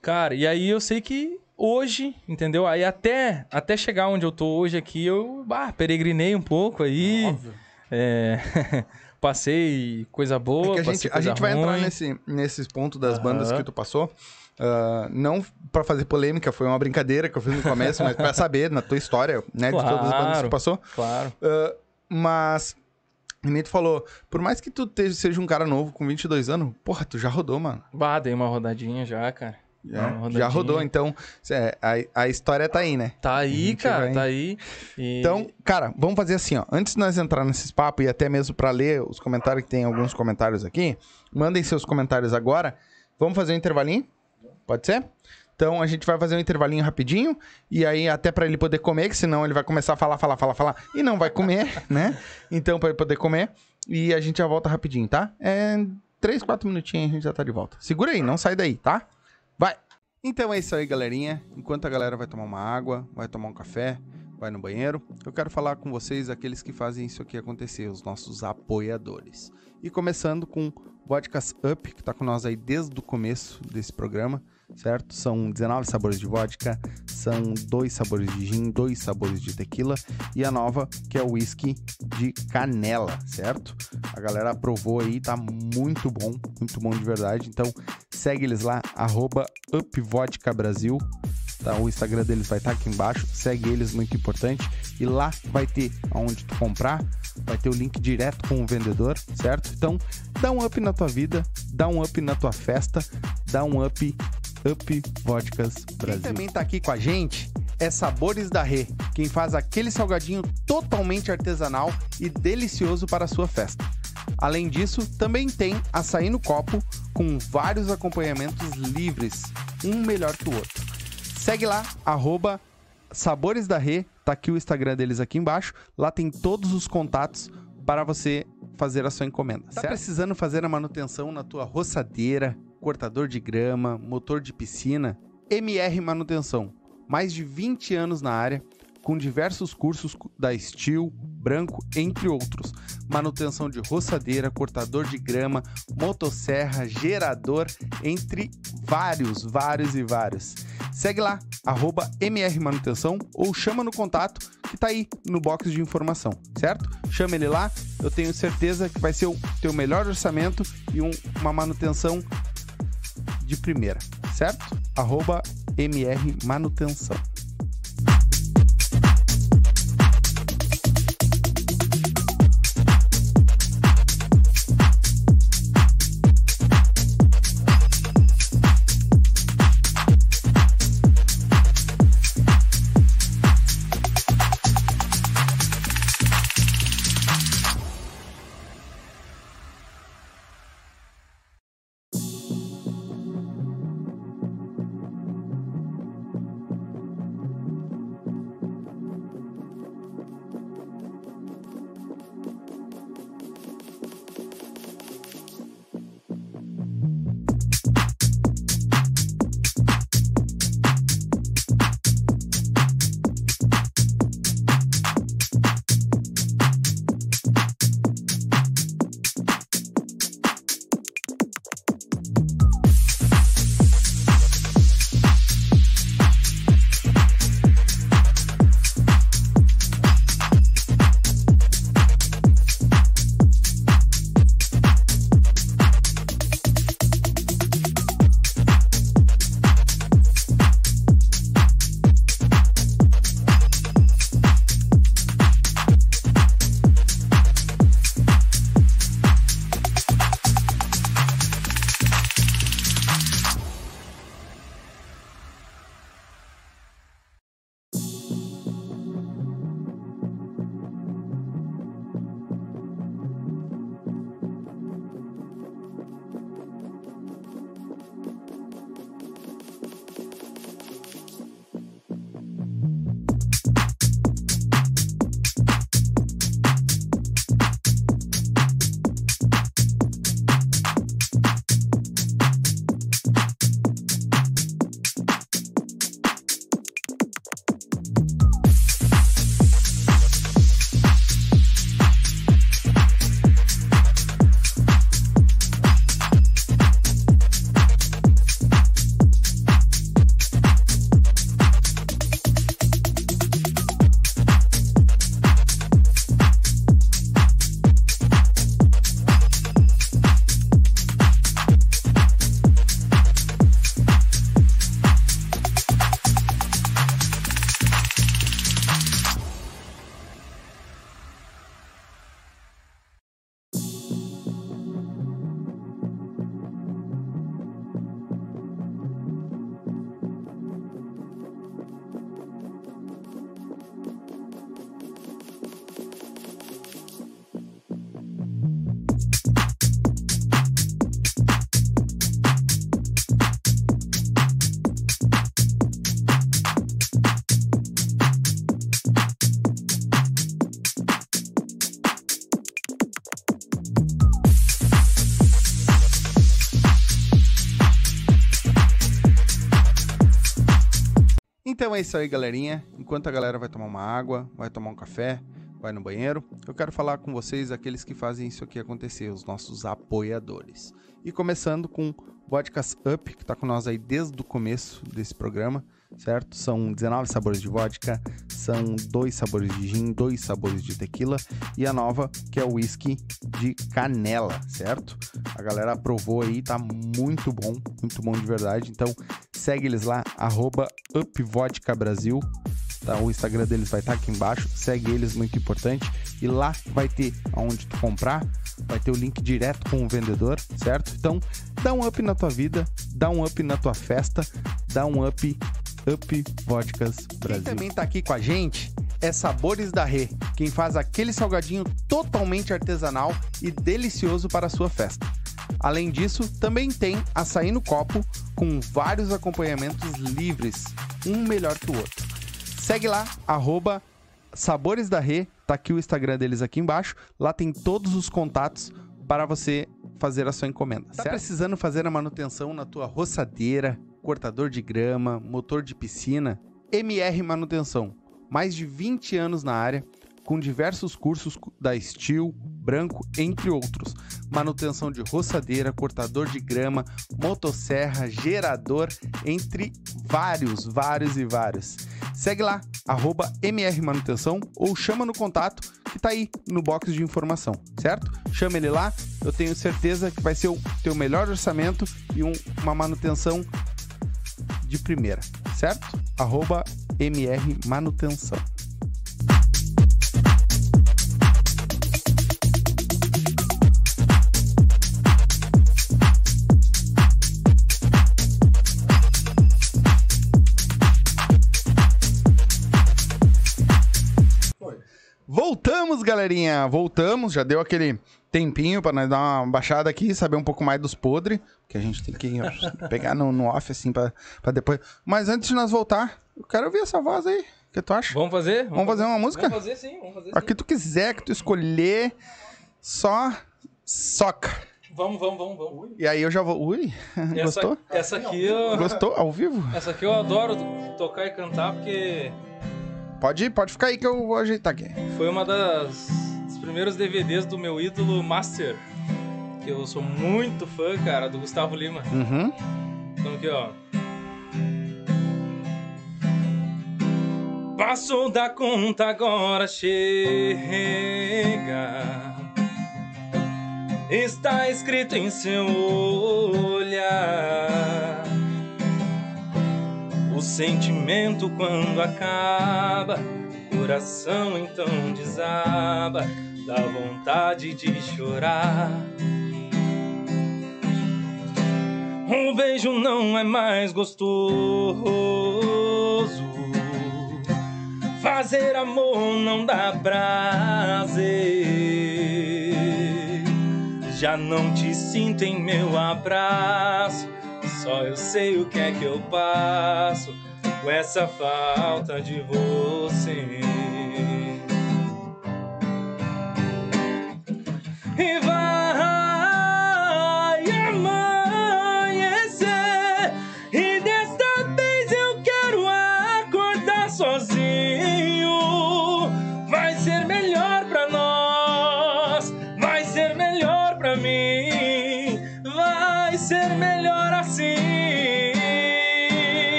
Cara, e aí eu sei que hoje, entendeu? Aí até, até chegar onde eu tô hoje aqui, eu bah, peregrinei um pouco aí. Óbvio. É, *laughs* passei coisa boa, É a passei gente, a gente vai entrar nesse, nesses pontos das bandas Aham. que tu passou. Ah, não pra fazer polêmica, foi uma brincadeira que eu fiz no começo, mas pra saber na tua história, né, de todas as bandas que Claro. passou. Claro. Ah, mas, Nito falou, por mais que tu seja um cara novo com 22 anos, porra, tu já rodou, mano. Bah, dei uma rodadinha já, cara. Uma já rodou, então é, a, a história tá aí, né? Tá aí, cara, vai- tá aí. E- Então, cara, vamos fazer assim, ó. Antes de nós entrar nesses papos e até mesmo pra ler os comentários, que tem alguns comentários aqui, mandem seus comentários agora. Vamos fazer um intervalinho? Pode ser? Então a gente vai fazer um intervalinho rapidinho e aí até pra ele poder comer, que senão ele vai começar a falar, falar, falar, falar e não vai comer, *laughs* né? Então pra ele poder comer e a gente já volta rapidinho, tá? É três, quatro minutinhos a gente já tá de volta. Segura aí, não sai daí, tá? Vai. Então é isso aí, galerinha. Enquanto a galera vai tomar uma água, vai tomar um café, vai no banheiro, eu quero falar com vocês, aqueles que fazem isso aqui acontecer, os nossos apoiadores. E começando com Vodkas Up, que tá com nós aí desde o começo desse programa, certo? São 19 sabores de vodka, são dois sabores de gin, dois sabores de tequila e a nova, que é o whisky de canela, certo? A galera aprovou aí, tá muito bom, muito bom de verdade. Então, segue eles lá, arroba UpVodka Brasil. Tá, o Instagram deles vai estar aqui embaixo. Segue eles, muito importante. E lá vai ter aonde tu comprar, vai ter o link direto com o vendedor, certo? Então, dá um up na tua vida, dá um up na tua festa, dá um up, up Vodkas Brasil. Quem também tá aqui com a gente é Sabores da Rê, quem faz aquele salgadinho totalmente artesanal e delicioso para a sua festa. Além disso, também tem açaí no copo com vários acompanhamentos livres, um melhor que o outro. Segue lá, arroba Sabores da Rê, tá aqui o Instagram deles aqui embaixo. Lá tem todos os contatos para você fazer a sua encomenda. Tá precisando fazer a manutenção na tua roçadeira, cortador de grama, motor de piscina? MR Manutenção. Mais de 20 anos na área, com diversos cursos da Steel, Branco, entre outros. Manutenção de roçadeira, cortador de grama, motosserra, gerador, entre vários, vários e vários. Segue lá, arroba MR Manutenção ou chama no contato que tá aí no box de informação, certo? Chama ele lá, eu tenho certeza que vai ser o teu melhor orçamento e um- uma manutenção de primeira, certo? Arroba MR Então é isso aí, galerinha. Enquanto a galera vai tomar uma água, vai tomar um café, vai no banheiro, eu quero falar com vocês, aqueles que fazem isso aqui acontecer, os nossos apoiadores. E começando com Vodkas Up, que está com nós aí desde o começo desse programa, certo? São 19 sabores de vodka, são dois sabores de gin, dois sabores de tequila e a nova, que é o whisky de canela, certo? A galera aprovou aí, tá muito bom, muito bom de verdade. Então segue eles lá, arroba UpVodkaBrasil. Tá, o Instagram deles vai estar aqui embaixo. Segue eles, muito importante. E lá vai ter aonde tu comprar, vai ter o link direto com o vendedor, certo? Então, dá um up na tua vida, dá um up na tua festa, dá um up, up Vodkas Brasil. Quem também tá aqui com a gente é Sabores da Rê, quem faz aquele salgadinho totalmente artesanal e delicioso para a sua festa. Além disso, também tem açaí no copo com vários acompanhamentos livres, um melhor que o outro. Segue lá, arroba Sabores da Rê, tá aqui o Instagram deles aqui embaixo. Lá tem todos os contatos para você fazer a sua encomenda. Tá precisando fazer a manutenção na tua roçadeira, cortador de grama, motor de piscina? MR Manutenção. Mais de 20 anos na área, com diversos cursos da Steel, Branco, entre outros. Manutenção de roçadeira, cortador de grama, motosserra, gerador, entre vários, vários e vários. Segue lá, arroba MR Manutenção ou chama no contato que tá aí no box de informação, certo? Chama ele lá, eu tenho certeza que vai ser o teu melhor orçamento e um, uma manutenção de primeira, certo? Arroba MR Manutenção. Voltamos, galerinha. Voltamos. Já deu aquele tempinho para nós dar uma baixada aqui, saber um pouco mais dos podres. Que a gente tem que *laughs* pegar no, no off, assim, pra, pra depois. Mas antes de nós voltar, eu quero ouvir essa voz aí. O que tu acha? Vamos fazer? Vamos, fazer uma música? Vamos fazer sim, vamos fazer A que tu quiser, que tu escolher, só soca. Vamos, vamos, vamos, vamos. E aí eu já vou. Ui, Essa, gostou? essa aqui eu... Gostou? Ao vivo? Essa aqui eu adoro tocar e cantar porque Pode pode ficar aí que eu vou ajeitar aqui. foi uma das dos primeiros DVDs do meu ídolo Master. Que eu sou muito fã, cara, do Gustavo Lima. Uhum. Então aqui, ó. Passou da conta, agora chega. Está escrito em seu olhar. O sentimento quando acaba, coração então desaba, dá vontade de chorar. Um beijo não é mais gostoso. Fazer amor não dá prazer. Já não te sinto em meu abraço. Só eu sei o que é que eu passo com essa falta de você. E vai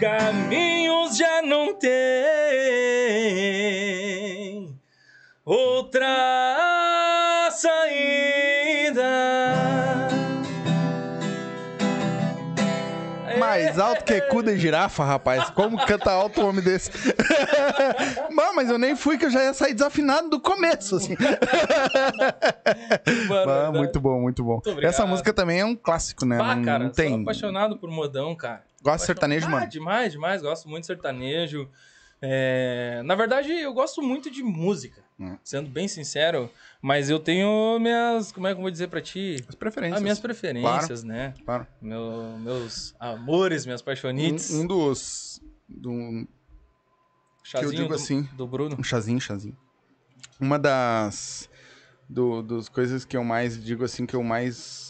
caminhos já não têm outra saída. Mais alto que cu de girafa, rapaz. Como canta alto um homem desse? *laughs* Bom, mas eu nem fui que eu já ia sair desafinado do começo, assim. Bah, muito bom, muito bom. Muito. Essa música também é um clássico, né? Não, cara, não sou tem. apaixonado por modão, cara. Gosta de sertanejo, Ah, mano? demais, demais. Gosto muito de sertanejo. É, na verdade, eu gosto muito de música, Hum. sendo bem sincero, mas eu tenho minhas. Como é que eu vou dizer pra ti? As preferências. As minhas preferências, né? Claro. Meu- meus amores, minhas paixonites. Um, um dos. do- Chazinho digo do, assim. do Bruno. um chazinho, chazinho. Uma das. Do, dos coisas que eu mais. Digo assim, que eu mais.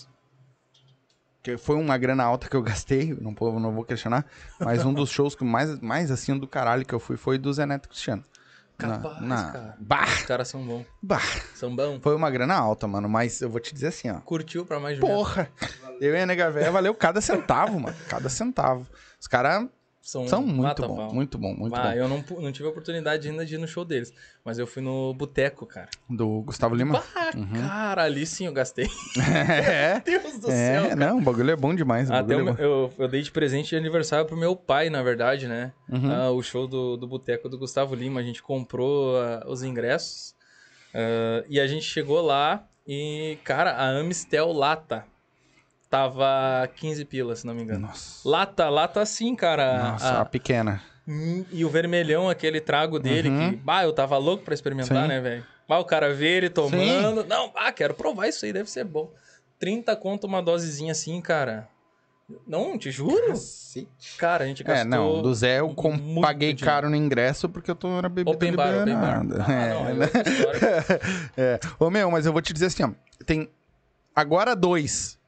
Que foi uma grana alta que eu gastei, não, vou- não vou questionar. Mas um dos shows que mais, mais assim do caralho que eu fui foi do Zé Neto Cristiano. Na- Capaz, na- cara. Bah, Os caras são bons. bah. São bons. Foi uma grana alta, mano. Mas eu vou te dizer assim, ó. Curtiu pra mais de. Porra! Eu e a Nega Véia valeu cada centavo, mano. Cada centavo. Os caras São, são muito bom, pau. muito bom, muito ah, bom. eu não, não tive a oportunidade ainda de ir no show deles. Mas eu fui no boteco, cara. Do Gustavo Lima. Ah, cara, ali sim eu gastei. é, *laughs* Deus do é, céu, cara. não, o bagulho é bom demais. Até bagulho o é meu- bom. eu, eu dei de presente de aniversário pro meu pai, na verdade, né? Uhum. Ah, o show do, do Boteco do Gustavo Lima. A gente comprou ah, os ingressos. ah, e a gente chegou lá e, cara, a Amistel Lata tava 15 pilas, se não me engano. Nossa. Lata, lata sim, cara. Nossa, A- a pequena. Hum, E o vermelhão, aquele trago dele, Uhum. que, bah, eu tava louco pra experimentar, Sim. né, velho? Bah, o cara vê ele tomando. Não, ah, quero provar isso aí, deve ser bom. 30 conto uma dosezinha assim, cara. Não, te juro. Cara, a gente gastou. É, não, do Zé eu com- paguei dinheiro. caro no ingresso porque eu tô na bebida Open bar, open bar. Ah, É, não, é. *laughs* É. Ô, meu, mas eu vou te dizer assim, ó. Tem agora dois.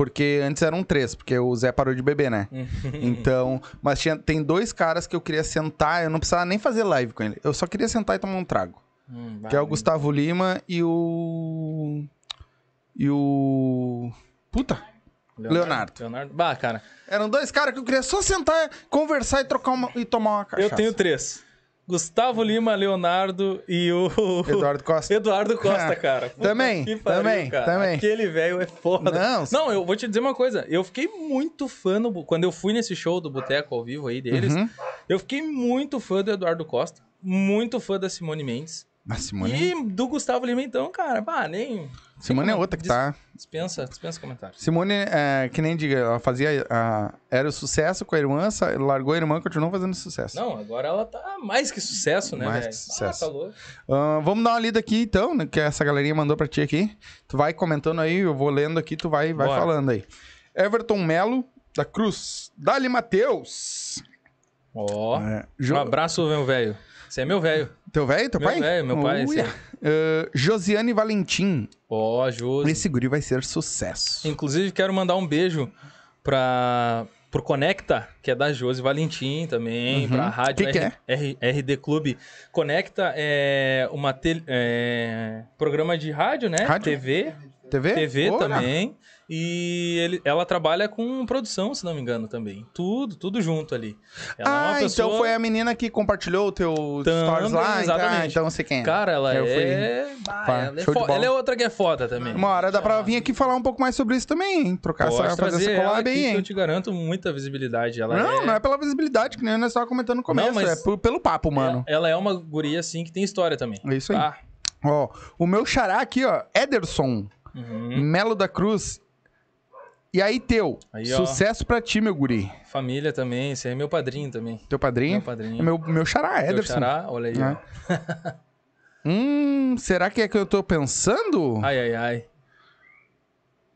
Porque antes eram três, porque o Zé parou de beber, né? *laughs* Então, mas tinha, tem dois caras que eu queria sentar, eu não precisava nem fazer live com ele. Eu só queria sentar e tomar um trago. Hum, Que é o Gustavo Lima e o. E o. Puta! Leonardo. Leonardo. Bah, cara, Eram dois caras que eu queria só sentar, conversar e trocar uma, e tomar uma cachaça. eu tenho três. Gustavo Lima, Leonardo e o... Eduardo Costa. *laughs* Eduardo Costa, cara. *laughs* Puta Também, pariu, também, cara. também. Aquele velho é foda. Não, Não, eu vou te dizer uma coisa. Eu fiquei muito fã no, quando eu fui nesse show do Boteco ao vivo aí deles. Uhum. Eu fiquei muito fã do Eduardo Costa, muito fã da Simone Mendes Mas Simone, e do Gustavo Lima então, cara. Pá, nem Simone é outra que tá. dispensa, dispensa comentários. Simone, é, que nem diga, ela fazia. a- era o sucesso com a irmã, largou a irmã e continuou fazendo sucesso. Não, agora ela tá mais que sucesso, né, Mais que sucesso. Ah, tá louco. Ah, vamos dar uma lida aqui então, né, que essa galerinha mandou pra ti aqui. Tu vai comentando aí, eu vou lendo aqui, tu vai, vai Bora. falando aí. Everton Melo, da Cruz. Dali Matheus. Ó, É, Jo- um abraço, meu velho. Você é meu velho. Teu velho, teu Meu pai? velho, meu pai, Uia. sim. Ah, Josiane Valentim. Ó, Josi. Esse guri vai ser sucesso. Inclusive, quero mandar um beijo pra, pro Conecta, que é da Josi Valentim também, Uhum. pra rádio Que que R- R- RD Clube. Conecta é uma tel- é, programa de rádio, né? Rádio? TV, TV? TV Ora. também. E ele- ela trabalha com produção, se não me engano, também. Tudo, tudo junto ali. Ela é Ah, pessoa- então foi a menina que compartilhou o teu Também, stories lá. então- exatamente. Ah, então eu sei quem é. Cara, ela Eu fui- é. Bah, Pá, ela, é fo- ela é outra que é foda também. Uma hora dá pra vir aqui falar um pouco mais sobre isso também, hein? Trocar essa, fazer essa ela collab aí, que eu hein? te garanto muita visibilidade. Ela Não, é... não é pela visibilidade, que nem nós estávamos comentando no começo. Não, mas- É por- pelo papo, mano. Ela é uma guria, assim, que tem história também. É isso aí. Tá? Ó, o meu xará aqui, ó, Ederson Uhum. Melo da Cruz. E aí, teu, Aí, ó. sucesso pra ti, meu guri. Família também, esse aí é meu padrinho também. Teu padrinho? Meu padrinho. É meu, meu xará, Ederson. xará, olha aí, É. *laughs* Hum, será que é que eu tô pensando? Ai, ai, ai.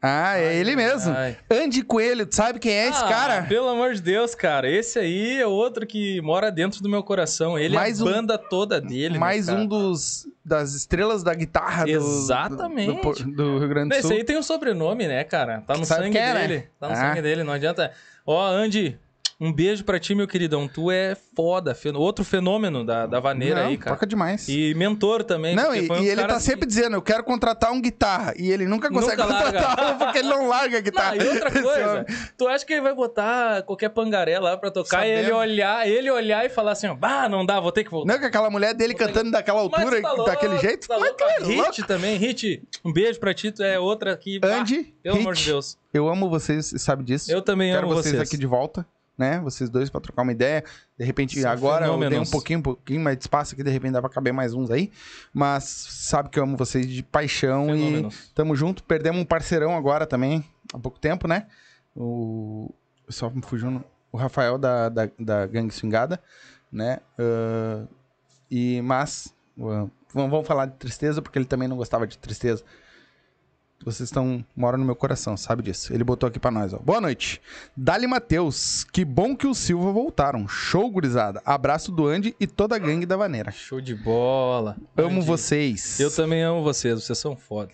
Ah, é ele mesmo. ai. Andy Coelho, tu sabe quem é esse Ah, cara? Pelo amor de Deus, cara. Esse aí é outro que mora dentro do meu coração. Ele Mais é um- a banda toda dele. Mais né, um cara? dos das estrelas da guitarra Exatamente. Do, do, do Rio Grande do Esse Sul. aí tem um sobrenome, né, cara? Tá no Sabe sangue é, né? dele. Tá no Ah. sangue dele, não adianta. Ó, Andy, um beijo pra ti, meu queridão. Tu é foda. fen- Outro fenômeno da, da vaneira Não, aí, cara. Toca demais. E mentor também. Não, e, um e ele tá sempre dizendo, eu quero contratar um guitarra. E ele nunca consegue Nunca contratar um porque ele não larga a guitarra. Não, e outra *laughs* coisa, tu acha que ele vai botar qualquer pangaré lá pra tocar e ele olhar, ele olhar e falar assim, ó, bah, não dá, vou ter que voltar. Não, que aquela mulher dele cantando daquela altura, tu tá louco, daquele jeito. Tá louco. é Hit louco. também, Hit. Um beijo pra ti, tu é outra que... bah, Andy, pelo amor de Hit, Deus. eu amo vocês, você sabe disso. Eu também Quero amo vocês, vocês. aqui de volta, né? Vocês dois pra trocar uma ideia. De repente, São agora eu dei um pouquinho, um pouquinho mais de espaço aqui, de repente dá pra caber mais uns aí. Mas sabe que eu amo vocês de paixão Fenômenos. e tamo junto. Perdemos um parceirão agora também, há pouco tempo, né? O. Só me fugiu o Rafael da, da, da Gangue Swingada. né? Ah, e, mas, vamos vamos falar de tristeza, porque ele também não gostava de tristeza. Vocês estão moram no meu coração, sabe disso. Ele botou aqui pra nós, ó. Boa noite. Dali Matheus, que bom que o Silva voltaram. Show, gurizada. Abraço do Andy e toda a gangue da Vaneira. Show de bola. Amo Andy, vocês. Eu também amo vocês, vocês são foda.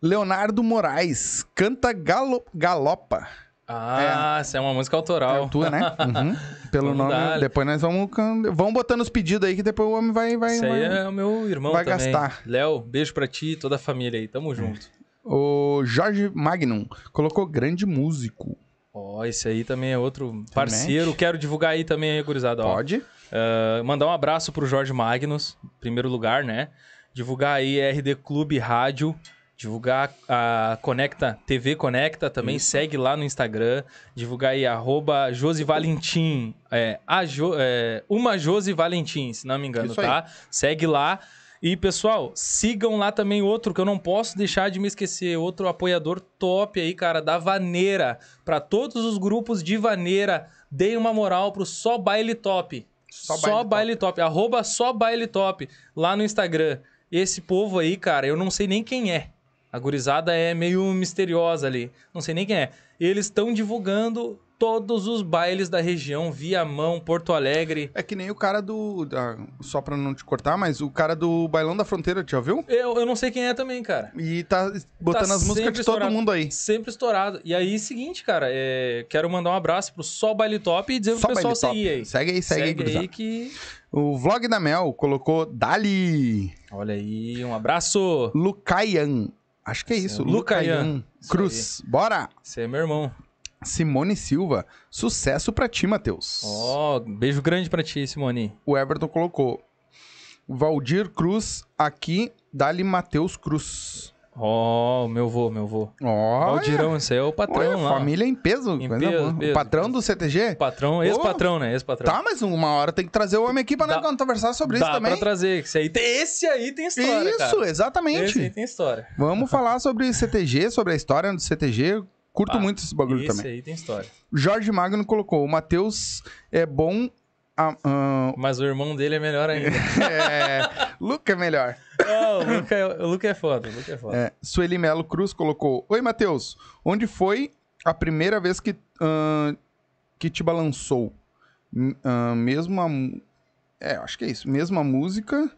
Leonardo Moraes, canta galo, Galopa. Ah, essa é uma música É autoral. a tua, né? *laughs* Uhum. Pelo Vamos nome. dar. Depois nós vamos. Vamos botando os pedidos aí que depois o homem vai. vai, aí vai- é o meu irmão vai também. gastar. Léo, beijo pra ti e toda a família aí. Tamo junto. O Jorge Magnum colocou grande músico. Ó, esse aí também é outro parceiro. Quero divulgar aí também, aí, gurizada. ó. Pode? Ah, mandar um abraço pro Jorge Magnus, em primeiro lugar, né? Divulgar aí RD Clube Rádio. Divulgar a Conecta, TV Conecta também, segue lá no Instagram. Divulgar aí, arroba Josi Valentim. É, a Jo- é, uma Josi Valentim, se não me engano, Isso aí. tá? Segue lá. E, pessoal, sigam lá também outro que eu não posso deixar de me esquecer. Outro apoiador top aí, cara, da Vaneira. Pra todos os grupos de Vaneira, deem uma moral pro Só Baile Top. Só Só, Baile baile, top. Arroba Só Baile Top lá no Instagram. Esse povo aí, cara, eu não sei nem quem é. A gurizada é meio misteriosa ali. Não sei nem quem é. Eles estão divulgando todos os bailes da região, Viamão, Porto Alegre. É que nem o cara do. da- só pra não te cortar, mas o cara do Bailão da Fronteira, já viu? Eu, eu não sei quem é também, cara. E tá botando Tá as músicas de todo mundo aí. Sempre estourado. E aí, seguinte, cara, é, quero mandar um abraço pro Só Baile Top e dizer Só pro pessoal seguir aí. Segue aí, segue, aí, gurizada. aí que. O vlog da Mel colocou Dali Olha aí, um abraço. Lucayan. Acho que é isso. Lucayan. Isso Cruz. Bora! Você é meu irmão. Simone Silva. Sucesso pra ti, Matheus. Ó, beijo grande pra ti, Simone. O Everton colocou. Valdir Cruz aqui, Dali Matheus Cruz. Ó, meu vô, meu vô. Ó, Valdirão, esse aí é o patrão Olha, lá. família em peso. Em peso, peso, o patrão do CTG? Patrão, ex-patrão, né? Ex-patrão. Tá, mas uma hora tem que trazer o homem aqui pra Dá- nós conversar sobre Dá isso também. pra trazer. Esse aí, tem, esse aí tem história, isso, cara. Esse aí exatamente. tem história. Vamos falar sobre CTG, sobre a história do CTG. Curto Pá, muito esse bagulho Esse também. aí tem história. Jorge Magno colocou: o Matheus é bom. a- Mas o irmão dele é melhor ainda. *laughs* é, Luca é melhor. Ah, o, Luca é, o Luca é foda, o Luca é foda. É, Sueli Melo Cruz colocou: Oi, Matheus, onde foi a primeira vez que, ah, que te balançou? M- ah, mesmo a. mu- É, acho que é isso. Mesmo a música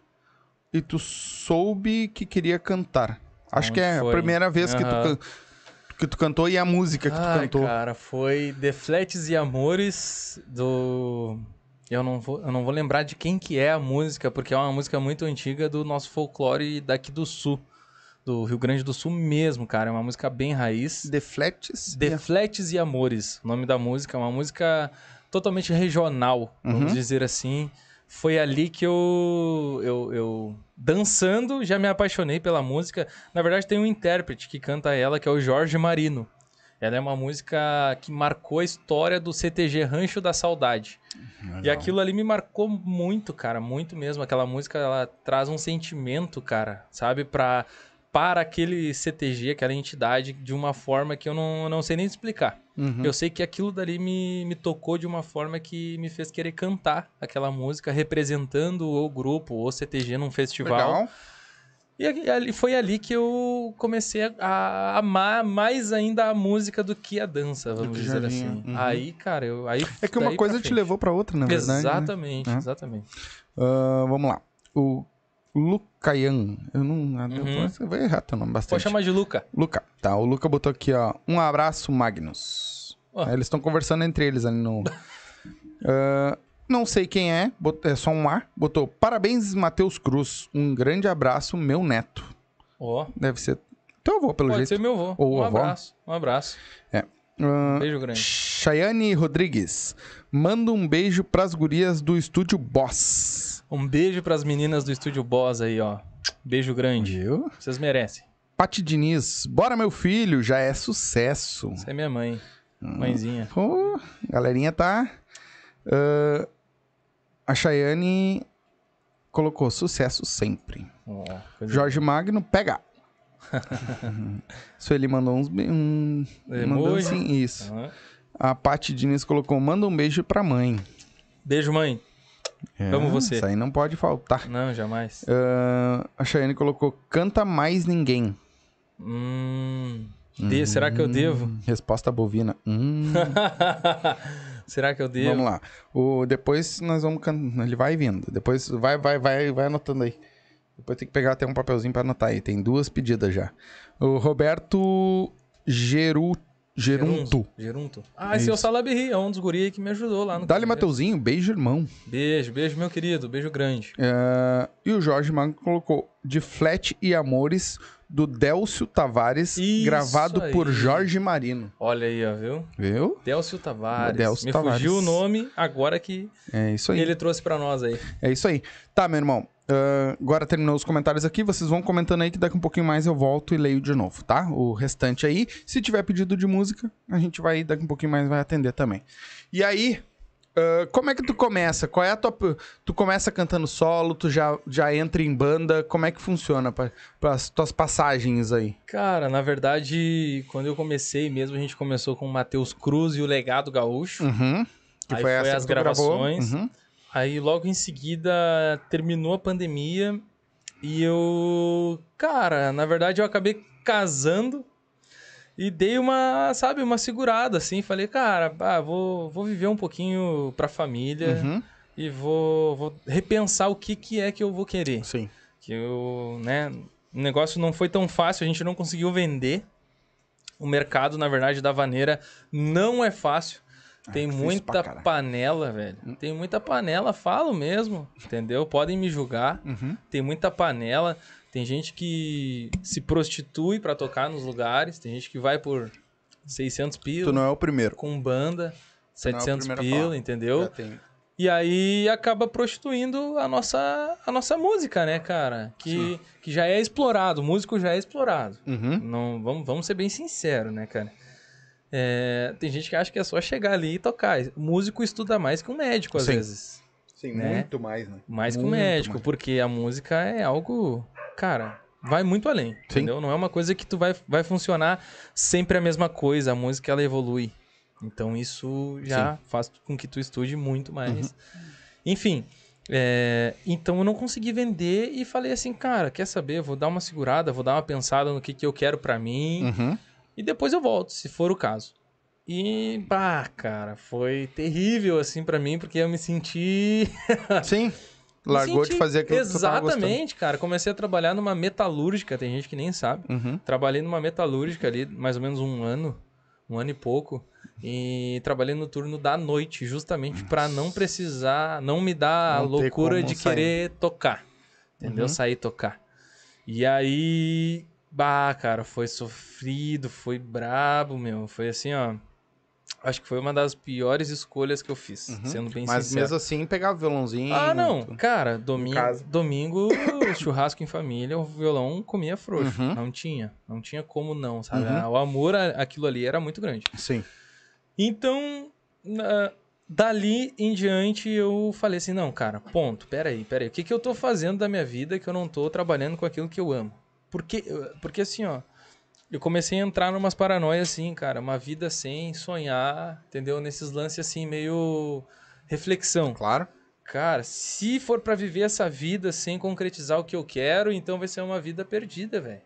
e tu soube que queria cantar. Acho Onde que é foi? a primeira vez que tu, que tu cantou e a música que tu Ai, cantou. cara, foi Defletes e Amores do... Eu não, vou, eu não vou lembrar de quem que é a música, porque é uma música muito antiga do nosso folclore daqui do Sul. Do Rio Grande do Sul mesmo, cara. É uma música bem raiz. Defletes. Defletes e Amores, o nome da música. É uma música totalmente regional, vamos Uhum. dizer assim. Foi ali que eu, eu, eu, dançando, já me apaixonei pela música. Na verdade, tem um intérprete que canta ela, que é o Jorge Marino. Ela é uma música que marcou a história do CTG Rancho da Saudade. E aquilo ali me marcou muito, cara, muito mesmo. Aquela música, ela traz um sentimento, cara, sabe, pra, para aquele CTG, aquela entidade, de uma forma que eu não, não sei nem explicar. Uhum. Eu sei que aquilo dali me, me tocou de uma forma que me fez querer cantar aquela música, representando o grupo, o CTG num festival. Legal. E ali- foi ali que eu comecei a, amar mais ainda a música do que a dança, vamos dizer vinha. assim. Uhum. Aí, cara, eu. Aí, É que uma coisa te levou pra outra, na verdade. né? Exatamente, É. exatamente. Ah, vamos lá. O Lucayan. Eu não. Uhum. Você vai errar teu nome bastante. Pode chamar de Luca. Luca. Tá, o Luca botou aqui, ó. Um abraço, Magnus. Aí eles estão conversando entre eles ali no. *laughs* Ah, não sei quem é, bot- é só um A. Botou parabéns, Matheus Cruz. Um grande abraço, meu neto. Ó, Deve ser teu avô, pelo pode jeito. ser meu avô. Ou um abraço, um abraço. Ah, Beijo grande. Chayane Rodrigues. Manda um beijo pras gurias do estúdio Boss. Um beijo pras meninas do Estúdio Boss aí, ó. Beijo grande. Viu? Vocês merecem. Pati Diniz. Bora, meu filho. Já é sucesso. Essa é minha mãe. Mãezinha. Pô, galerinha tá. Ah, a Chayane colocou sucesso sempre. Coisa- Jorge Magno, pega. *laughs* Sueli mandou uns. Um, mandou Emoji. assim, isso. Aham. A Paty Diniz colocou: manda um beijo pra mãe. Beijo, mãe. Amo você. Isso aí não pode faltar. Não, jamais. Ah, a Cheyenne colocou, canta mais ninguém. Hum, de- será que eu devo? Hum, Resposta bovina. Hum. *laughs* será que eu devo? vamos lá. O, depois nós vamos. Ele vai vindo. Depois vai, vai, vai, vai anotando aí. Depois tem que pegar até um papelzinho pra anotar aí. Tem duas pedidas já. O Roberto Geru, Gerunto. Gerunto. Ah, esse é o Isso. Salaberry, é um dos guri aí que me ajudou lá no Dali. Mateuzinho, beijo, irmão. Beijo, beijo, meu querido. Beijo grande. Ah, e o Jorge Mago colocou De Flat e Amores, do Délcio Tavares, Isso gravado aí. por Jorge Marino. Olha aí, ó, viu? Viu? Délcio Tavares. Délcio me Tavares. fugiu o nome agora que É isso aí. ele trouxe pra nós aí. É isso aí. Tá, meu irmão. ah, agora terminou os comentários aqui. Vocês vão comentando aí que daqui um pouquinho mais eu volto e leio de novo, tá? O restante aí. Se tiver pedido de música, a gente vai daqui um pouquinho mais vai atender também. E aí, ah, como é que tu começa? Qual é a tua. Tu começa cantando solo, tu já, já entra em banda. Como é que funciona para as tuas passagens aí? Cara, na verdade, quando eu comecei mesmo, a gente começou com o Matheus Cruz e o Legado Gaúcho. Uhum. Que Aí foi, foi essa as tu gravou. gravações. Uhum. Aí logo em seguida terminou a pandemia e eu, cara, na verdade eu acabei casando e dei uma, sabe, uma segurada assim, falei, cara, ah, vou, vou viver um pouquinho pra família Uhum. e vou, vou repensar o que que é que eu vou querer. Sim. Que eu, né, o negócio não foi tão fácil, a gente não conseguiu vender. O mercado, na verdade, da vaneira não é fácil. Tem difícil muita panela, velho. Tem muita panela, falo mesmo, entendeu? Podem me julgar. Uhum. Tem muita panela. Tem gente que se prostitui pra tocar nos lugares. Tem gente que vai por 600 Tu pila, não é o primeiro. com banda, Tu não é o 700 primeiro a pila, entendeu? Já tem. E aí acaba prostituindo a nossa, a nossa música, né, cara? Que, que já é explorado, o músico já é explorado. Uhum. Não, vamos, vamos ser bem sinceros, né, cara? É, tem gente que acha que é só chegar ali e tocar. O músico estuda mais que um médico, às Sim. vezes. Sim, Né? muito mais, né? Mais que um Muito médico, mais. porque a música é algo, cara, vai muito além, entendeu? Não é uma coisa que tu vai, vai funcionar sempre a mesma coisa, a música ela evolui. Então isso já faz com que tu estude muito mais. Enfim, é, então eu não consegui vender e falei assim, cara, quer saber? Vou dar uma segurada, vou dar uma pensada no que, que eu quero pra mim Uhum. e depois eu volto, se for o caso. E, bah, cara, foi terrível assim pra mim, porque eu me senti Sim. *laughs* Largou de senti- fazer aquilo. Exatamente, cara. Comecei a trabalhar numa metalúrgica, tem gente que nem sabe. Uhum. Trabalhei numa metalúrgica ali mais ou menos um ano, um ano e pouco. E trabalhei no turno da noite, justamente pra não precisar, não me dar a Não ter loucura de sair. querer tocar. Entendeu? Uhum. Sair tocar. E aí, bah, cara, foi sofrido, foi brabo, meu. Foi assim, ó. Acho que foi uma das piores escolhas que eu fiz, Uhum. sendo bem Mas sincero. mesmo assim, pegava o violãozinho. Ah, não. tu- Cara, domingo, domingo *coughs* churrasco em família, o violão comia frouxo. Uhum. Não tinha. Não tinha como não, sabe? Uhum. O amor aquilo ali era muito grande. Sim. Então, na- dali em diante, eu falei assim, não, cara, ponto, peraí, peraí. O que, que eu tô fazendo da minha vida que eu não tô trabalhando com aquilo que eu amo? Porque, porque assim, ó, eu comecei a entrar numas paranoias assim, cara, uma vida sem sonhar, entendeu? Nesses lances assim, meio reflexão. Claro. Cara, se for pra viver essa vida sem concretizar o que eu quero, então vai ser uma vida perdida, velho.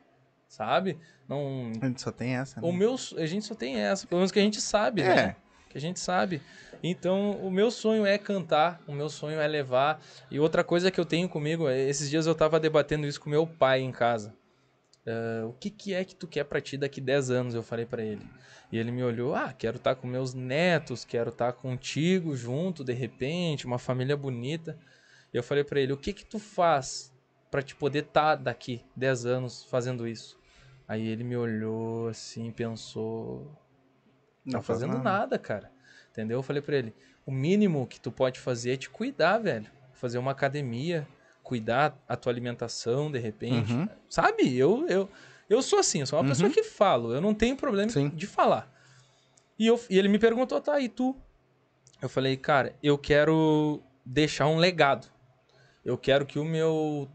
Sabe? Não. A gente só tem essa. Né? O meu, a gente só tem essa, pelo menos que a gente sabe, É. né? Que a gente sabe. Então, o meu sonho é cantar, o meu sonho é levar. E outra coisa que eu tenho comigo, é, esses dias eu tava debatendo isso com meu pai em casa. Ah, o que, que é que tu quer pra ti daqui 10 anos? Eu falei pra ele. E ele me olhou, ah, quero estar com meus netos, quero estar contigo junto, de repente, uma família bonita. E eu falei pra ele, o que que tu faz pra te poder estar daqui 10 anos fazendo isso? Aí ele me olhou assim, pensou, Não tá faz fazendo nada. cara. Entendeu? Eu falei pra ele, o mínimo que tu pode fazer é te cuidar, velho. Fazer uma academia, cuidar a tua alimentação, de repente. Uhum. Sabe? Eu, eu, eu sou assim, eu sou uma Uhum. pessoa que falo. Eu não tenho problema Sim. de falar. E, eu, e ele me perguntou, tá, e tu? Eu falei, cara, eu quero deixar um legado. Eu quero que o meu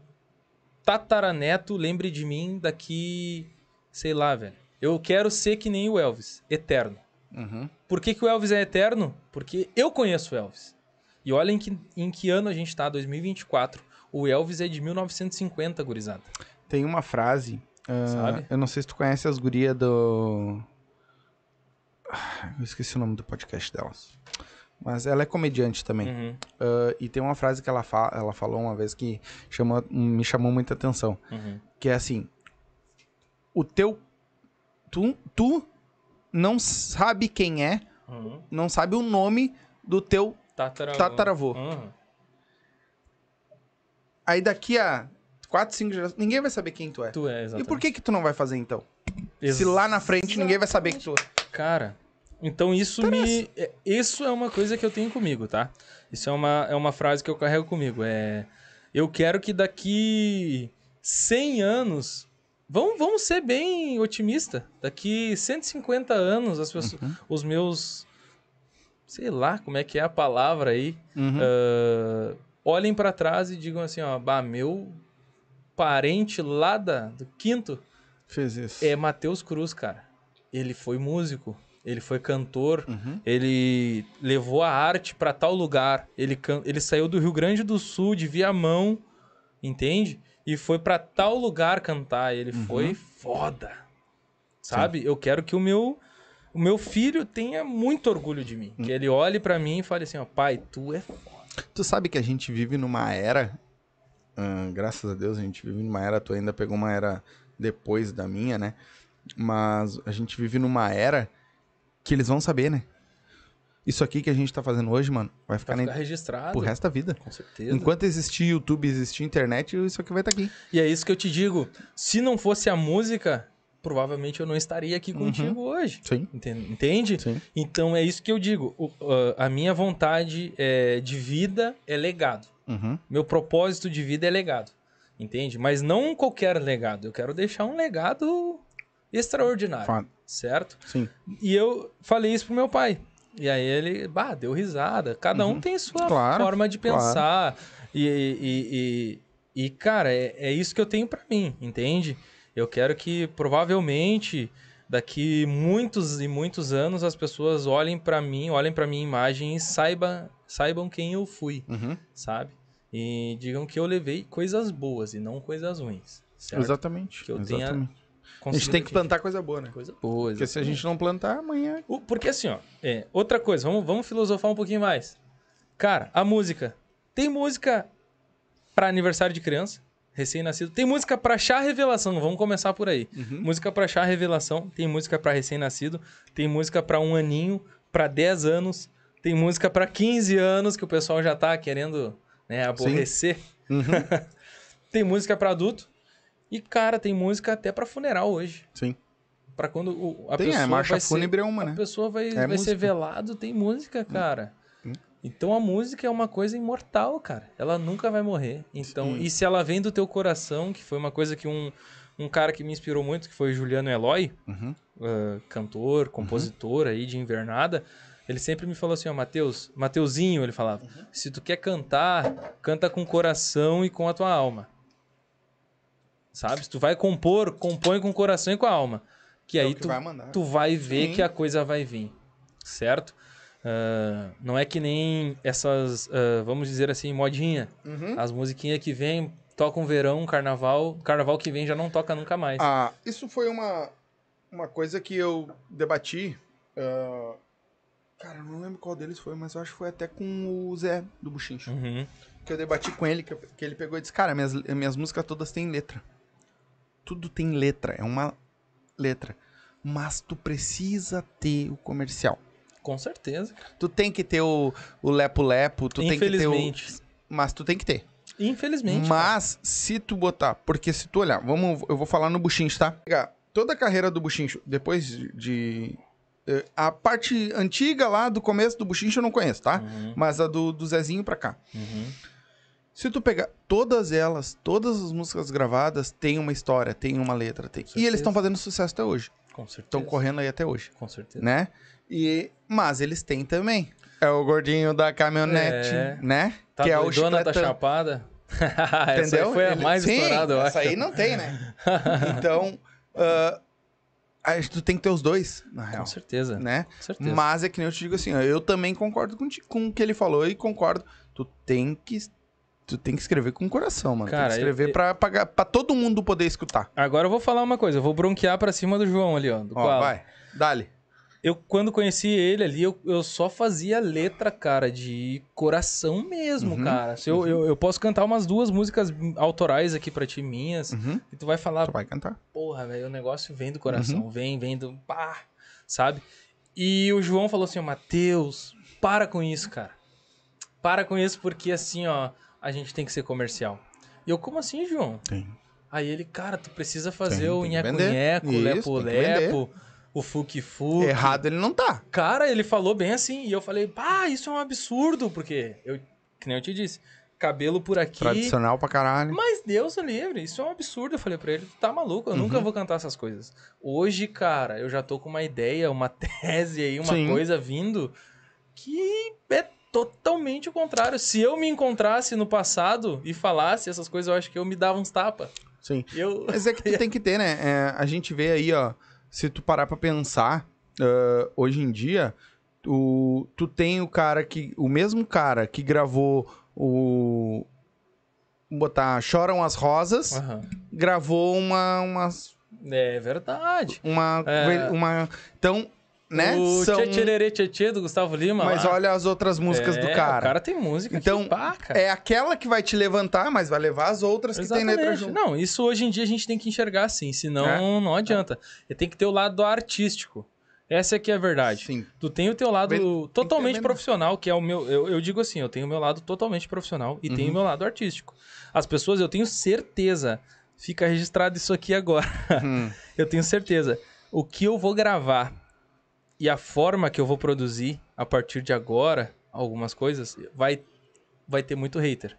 tataraneto lembre de mim daqui, sei lá, velho. Eu quero ser que nem o Elvis, eterno. Uhum. Por que, que o Elvis é eterno? Porque eu conheço o Elvis. E olha em que, em que ano a gente tá, 2024. O Elvis é de 1950, gurizada. Tem uma frase. ah, Sabe? Eu não sei se tu conhece as gurias do. Ah, Eu esqueci o nome do podcast delas. Mas ela é comediante também. Uhum, Ah, e tem uma frase que ela, fa ela falou uma vez que chamou, me chamou muita atenção. uhum. Que é assim: O teu. Tu, tu não sabe quem é, Uhum. não sabe o nome do teu. Tataravô. Tataravô. Uhum. Aí daqui a 4, 5 gerações, ninguém vai saber quem tu é. Tu é, E exatamente. por que que tu não vai fazer então? Ex- Se lá na frente ninguém vai saber que tu é. Cara, então isso me. é- Isso é uma coisa que eu tenho comigo, tá? Isso é uma, é uma frase que eu carrego comigo. É. Eu quero que daqui 100 anos. Vamos, vamos ser bem otimista. Daqui 150 anos, as pessoas, os meus. Sei lá como é que é a palavra aí. Uhum. ah, olhem pra trás e digam assim: ó, bah, meu parente lá da, do quinto Fez isso. é Matheus Cruz, cara. Ele foi músico, ele foi cantor, Uhum. ele levou a arte pra tal lugar. Ele, can... ele saiu do Rio Grande do Sul, de Viamão, entende? E foi pra tal lugar cantar. Ele Uhum. foi foda. Sabe? Eu quero que o meu o meu filho tenha muito orgulho de mim. Hum. Que ele olhe pra mim e fale assim, ó, pai, tu é foda. Tu sabe que a gente vive numa era. graças a Deus a gente vive numa era. Tu ainda pegou uma era depois da minha, né? Mas a gente vive numa era que eles vão saber, né? Isso aqui que a gente tá fazendo hoje, mano, vai ficar, Vai ficar registrado. pro resto da vida. Com certeza. Enquanto existir YouTube, existir internet, isso aqui vai estar aqui. E é isso que eu te digo. Se não fosse a música, provavelmente eu não estaria aqui contigo hoje. Sim. Enten- Entende? Sim. Então é isso que eu digo. O- a- minha vontade é, de vida é legado. Uhum. Meu propósito de vida é legado. Entende? Mas não qualquer legado. Eu quero deixar um legado extraordinário. Foda. Certo? Sim. E eu falei isso pro meu pai. E aí ele, bah, deu risada. Cada um tem sua Uhum. Claro, forma de claro. pensar. E, e, e, e, cara, é, é isso que eu tenho pra mim, entende? Eu quero que provavelmente daqui muitos e muitos anos as pessoas olhem pra mim, olhem pra minha imagem e saibam, saibam quem eu fui, Uhum. sabe? E digam que eu levei coisas boas e não coisas ruins. Certo? Exatamente. Que eu tenha Exatamente. A gente tem que plantar coisa boa, né? coisa boa. Porque se a gente não plantar, amanhã. Porque assim, ó, é, outra coisa, vamos, vamos filosofar um pouquinho mais. Cara, a música. Tem música pra aniversário de criança, recém-nascido. Tem música pra chá revelação, vamos começar por aí. Música pra chá revelação, tem música pra recém-nascido, tem música pra um aninho, pra 10 anos, tem música pra 15 anos que o pessoal já tá querendo, né, aborrecer. *laughs* Uhum. Tem música pra adulto. E cara, tem música até pra funeral hoje. Sim. Pra quando o, a Tem, pessoa é, marcha vai ser- fúnebre é uma, a né? pessoa vai, vai ser velado, tem música, cara. Hum. Então a música é uma coisa imortal, cara. Ela nunca vai morrer. Então, Sim. e se ela vem do teu coração, que foi uma coisa que um, um cara que me inspirou muito, que foi o Juliano Eloy, Uhum. ah, cantor, compositor aí de invernada, ele sempre me falou assim, ó, Mateus, Mateuzinho, ele falava, Uhum. se tu quer cantar, canta com o coração e com a tua alma. Sabe? Se tu vai compor, compõe com o coração e com a alma. Que É aí que tu, vai tu vai ver Sim. que a coisa vai vir. Certo? Ah, não é que nem essas, ah, vamos dizer assim, modinha. Uhum. As musiquinhas que vêm, tocam verão, carnaval, carnaval que vem já não toca nunca mais. Ah, isso foi uma, uma coisa que eu debati. ah, cara, eu não lembro qual deles foi, mas eu acho que foi até com o Zé do Buchincho. Uhum. Que eu debati com ele, que, eu- que ele pegou e disse: Cara, minhas, minhas músicas todas têm letra. Tudo tem letra, é uma letra. Mas tu precisa ter o comercial. Com certeza. Tu tem que ter o lepo-lepo, tu tem que ter o. Mas tu tem que ter. Infelizmente. Mas se tu botar, porque se tu olhar, vamos, eu vou falar no Buchincho, tá? Toda a carreira do Buchincho, depois de, eh, a parte antiga lá do começo do Buchincho eu não conheço, tá? Uhum, Mas a do, do Zezinho pra cá. uhum. Se tu pegar todas elas, todas as músicas gravadas têm uma história, tem uma letra, tem. E eles estão fazendo sucesso até hoje. Com certeza. Estão correndo aí até hoje, Com certeza. né? E mas eles têm também. É o gordinho da caminhonete, É. né? Tá que é o tá chicletão. chapada. *laughs* Essa Entendeu? aí foi a Ele- mais Sim, estourada, eu essa acho. aí não tem, né? *laughs* Então, tu tem que ter os dois, na real. Com certeza. Né? Com certeza. Mas é que nem eu te digo assim, eu também concordo com, ti- com o que ele falou e concordo. Tu tem que. Tu tem que escrever com o coração, mano. Cara, tem que escrever eu- pra, pra, pra todo mundo poder escutar. Agora eu vou falar uma coisa, eu vou bronquear pra cima do João ali, ó. Do Ó, Koala. vai. Dale. Eu, quando conheci ele ali, eu, eu só fazia letra, cara, de coração mesmo, Uhum, cara. Se eu, eu, eu posso cantar umas duas músicas autorais aqui pra ti, minhas, Uhum. e tu vai falar, Tu vai cantar. porra, velho, o negócio vem do coração, Uhum. vem, vem do. pá, sabe? E o João falou assim: Matheus, para com isso, cara. Para com isso, porque assim, ó, a gente tem que ser comercial. E eu, como assim, João? Tem. Aí ele, cara, tu precisa fazer Tem, o nheco-nheco, lepo-lepo, o fuki-fuki. Errado ele não tá. Cara, ele falou bem assim, e eu falei, pá, isso é um absurdo, porque, eu, que nem eu te disse, cabelo por aqui, Tradicional pra caralho. mas Deus o livre, isso é um absurdo. Eu falei pra ele, tá maluco, eu Uhum. nunca vou cantar essas coisas. Hoje, cara, eu já tô com uma ideia, uma *laughs* tese aí, uma Sim. coisa vindo que é totalmente o contrário. Se eu me encontrasse no passado e falasse essas coisas, eu acho que eu me dava uns tapas. Sim. Eu... Mas é que tu *laughs* tem que ter, né? É, a gente vê aí, ó. Se tu parar pra pensar, ah, hoje em dia, tu, tu tem o cara que. O mesmo cara que gravou o. Botar Choram as Rosas, Aham. gravou uma. umas- É verdade. Uma. É. uma então, né? O São- Tchê Tchê Tchê do Gustavo Lima. mas lá. olha as outras músicas É, do cara. O cara tem música Então, pá. É aquela que vai te levantar, mas vai levar as outras que tem letra Exatamente. junto. Não, isso hoje em dia a gente tem que enxergar assim, senão É. não adianta. E tem que ter o lado artístico. Essa aqui é a verdade. Sim. Tu tem o teu lado Bem- totalmente profissional, que é o meu. Eu, eu digo assim, eu tenho o meu lado totalmente profissional e tenho o Uhum. meu lado artístico. As pessoas, eu tenho certeza, fica registrado isso aqui agora. Hum. *laughs* Eu tenho certeza. O que eu vou gravar e a forma que eu vou produzir a partir de agora, algumas coisas, vai, vai ter muito hater.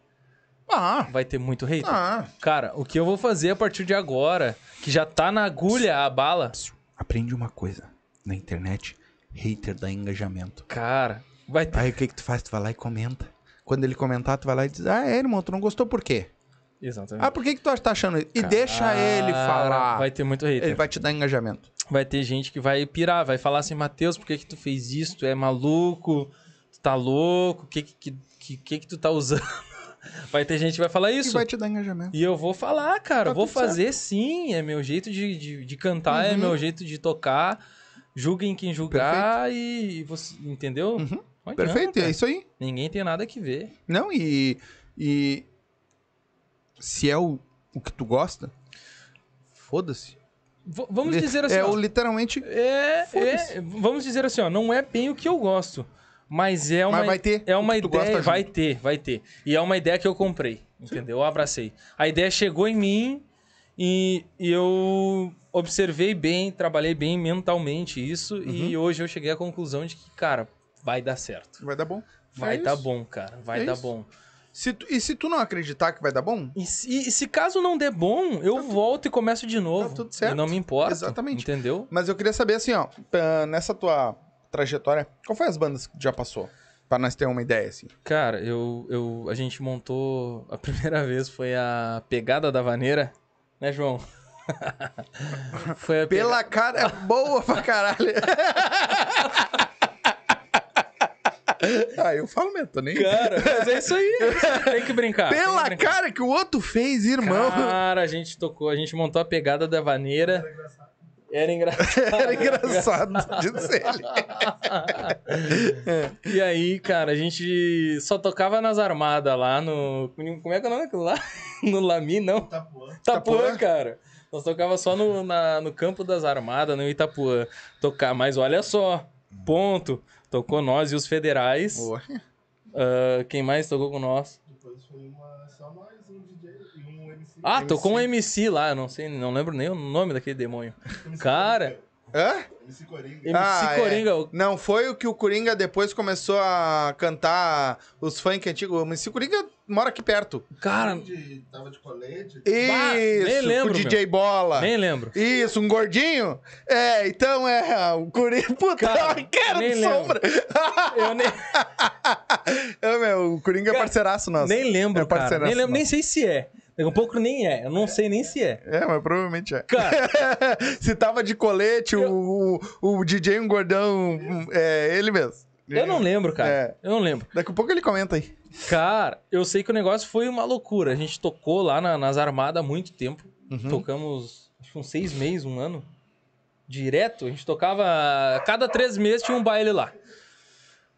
Ah, Vai ter muito hater. ah. Cara, o que eu vou fazer a partir de agora, que já tá na agulha a bala, Aprende uma coisa. Na internet, hater dá engajamento. cara, vai ter. Aí o que que tu faz? Tu vai lá e comenta. Quando ele comentar, tu vai lá e diz, ah, é, irmão, tu não gostou por quê? Exatamente. Ah, por que que tu tá achando isso? E deixa ele Cara, falar. Vai ter muito hater. Ele vai te dar engajamento. Vai ter gente que vai pirar, vai falar assim, Matheus, por que que tu fez isso? Tu é maluco? Tu tá louco? O que que, que, que que tu tá usando? *laughs* Vai ter gente que vai falar E isso. vai te dar engajamento. E eu vou falar, cara, Tá vou tudo certo. fazer sim. É meu jeito de, de, de cantar, é Uhum. meu jeito de tocar. Julguem quem julgar e você. Entendeu? Uhum. Não Perfeito, adianta. é isso aí. Ninguém tem nada que ver. Não, e. E. Se é o, o que tu gosta, foda-se. Vamos dizer assim. É ó, literalmente. é, é- vamos dizer assim, ó, não é bem o que eu gosto. Mas é uma, Mas vai ter. é uma ideia. Vai junto. ter, vai ter. E é uma ideia que eu comprei. Entendeu? Eu abracei. A ideia chegou em mim e, e eu observei bem, trabalhei bem mentalmente isso. E Uhum. hoje eu cheguei à conclusão de que, cara, vai dar certo. Vai dar bom. Vai É dar isso. bom, cara. Vai É dar isso. bom. Se tu- e se tu não acreditar que vai dar bom, E se, e se caso não der bom, eu volto e começo de novo. Tá tudo certo. E não me importa. Exatamente. Entendeu? Mas eu queria saber assim, ó, nessa tua trajetória, qual foi as bandas que já passou? Pra nós ter uma ideia, assim. Cara, eu, eu, a gente montou. A *laughs* primeira vez foi a Pegada da Vaneira, né, João? *laughs* foi a Pela cara, é boa pra caralho. *laughs* *laughs* ah, eu falo mesmo, tô nem... Cara, mas é isso aí. *laughs* Tem que brincar. tem que Pela brincar. cara que o outro fez, irmão. Cara, a gente tocou, a gente montou a Pegada da Vaneira. Era engraçado. Era engraçado, *laughs* disse ele. E aí, cara, a gente só tocava nas armadas lá no. Como é que é o nome daquilo lá? No Lami, não? Tapuã. Itapuã, Itapuã? cara. Nós tocava só no, na- no campo das armadas, no Itapuã. Tocar, mas olha só, ponto. Tocou nós e os federais. Boa. Ah, quem mais tocou com nós? Depois foi uma, só mais um DJ e um MC. Ah, tocou um MC lá, não sei, não lembro nem o nome daquele demônio. Cara, Hã? MC Coringa. MC Ah, é. Coringa, o- Não foi o que o Coringa depois começou a cantar os funk antigos. O Coringa mora aqui perto. cara, De, tava de colete. Bah, Isso, nem lembro, o DJ Bola. nem lembro. Isso, um gordinho? É, então é o Coringa. *laughs* Puta, Cara, cara nem de lembro. sombra. Eu nem, *laughs* é, meu, o Coringa é Cara, parceiraço nosso. nem lembro, É cara. parceiraço Nem lembro, nem sei se é. Daqui a pouco nem é. Eu não sei nem se é. É, mas provavelmente é. Cara, *laughs* Se tava de colete, o, o, o DJ um gordão, é ele mesmo. eu não lembro, cara. É. Eu não lembro. Daqui a pouco ele comenta aí. Cara, eu sei que o negócio foi uma loucura. A gente tocou lá na- nas armadas há muito tempo. Uhum. Tocamos, acho que uns seis meses, um ano. Direto. A gente tocava. Cada três meses tinha um baile lá.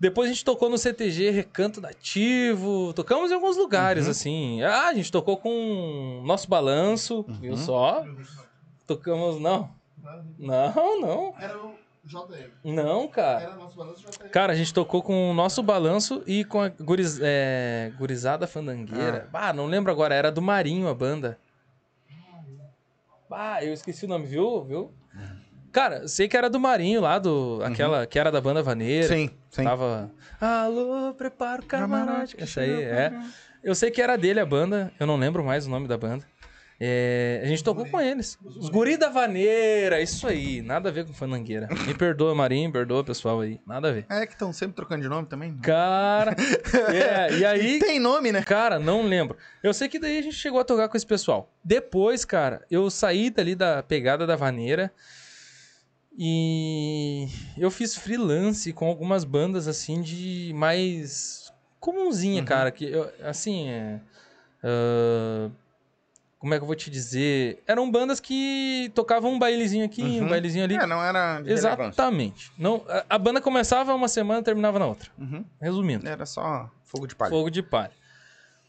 Depois a gente tocou no CTG Recanto Nativo. Tocamos em alguns lugares, assim. Ah, a gente tocou com Nosso Balanço, viu só? Tocamos. Não. Não, não. Era o JM. Não, cara. Era nosso balanço JM. Cara, a gente tocou com o nosso balanço e com a guriz, é, gurizada fandangueira. Ah. não lembro agora, era do Marinho a banda. Ah, eu esqueci o nome, viu? viu? Cara, sei que era do Marinho lá, do, aquela que era da banda Vaneira. Sim, sim. Tava. Alô, prepara o camarote. Essa aí, é. Eu sei que era dele a banda, eu não lembro mais o nome da banda. É, a gente tocou com eles. Os guri da vaneira, isso aí. Nada a ver com fandangueira. Me perdoa, Marinho, perdoa, pessoal aí. Nada a ver. É que estão sempre trocando de nome também. Cara, *laughs* é, e aí, Tem nome, né? cara, não lembro. Eu sei que daí a gente chegou a tocar com esse pessoal. Depois, cara, eu saí dali da pegada da vaneira e eu fiz freelance com algumas bandas assim de mais comunzinha, cara, que eu- assim, é, ah, como é que eu vou te dizer? Eram bandas que tocavam um bailezinho aqui, um Uhum. bailezinho ali. É, não era de relevância. Exatamente. Não, a, a banda começava uma semana e terminava na outra. Uhum. Resumindo. Era só fogo de palha. Fogo de palha.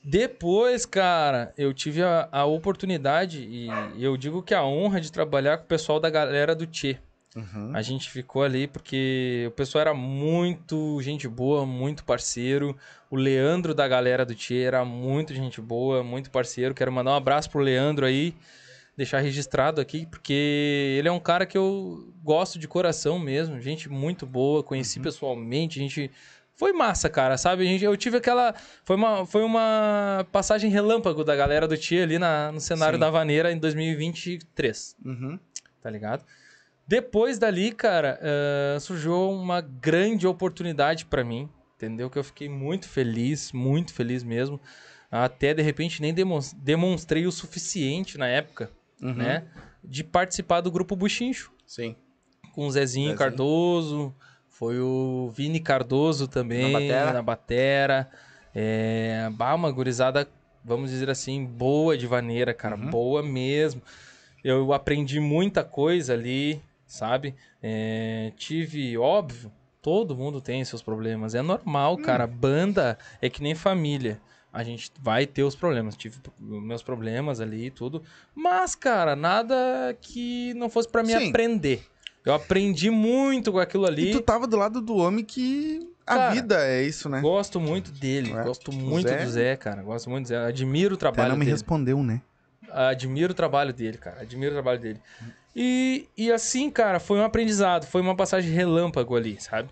Depois, cara, eu tive a, a oportunidade e eu digo que a honra de trabalhar com o pessoal da galera do Tchê. Uhum. A gente ficou ali porque o pessoal era muito gente boa, muito parceiro. O Leandro da galera do Tchê era muito gente boa, muito parceiro. Quero mandar um abraço pro Leandro aí, deixar registrado aqui, porque ele é um cara que eu gosto de coração mesmo. Gente muito boa, conheci pessoalmente, gente. Foi massa, cara, sabe? Gente, eu tive aquela. Foi uma, foi uma passagem relâmpago da galera do Tchê ali na, no cenário Sim. da Vaneira em 2023 Uhum. tá ligado? Depois dali, cara, eh, surgiu uma grande oportunidade pra mim, entendeu? Que eu fiquei muito feliz, muito feliz mesmo. Até de repente nem demon- demonstrei o suficiente na época, Uhum. né? De participar do grupo Buchincho, Sim. com o Zezinho, Zezinho. Cardoso, foi o Vini Cardoso também, Na batera. na batera. É, bah, uma gurizada, vamos dizer assim, boa de vaneira, cara, Uhum. boa mesmo. Eu aprendi muita coisa ali, sabe? É, tive, óbvio, todo mundo tem seus problemas, é normal, cara. Banda é que nem família. A gente vai ter os problemas. Tive meus problemas ali e tudo. Mas, cara, nada que não fosse pra me Sim. aprender. Eu aprendi muito com aquilo ali. E tu tava do lado do homem que a Cara, vida é isso, né? Gosto muito dele. É. Gosto muito Zé- do Zé, cara. Gosto muito do Zé. Admiro o Até trabalho não me dele. respondeu, né? Admiro o trabalho dele, cara. Admiro o trabalho dele. E, e assim, cara, foi um aprendizado. Foi uma passagem relâmpago ali, sabe?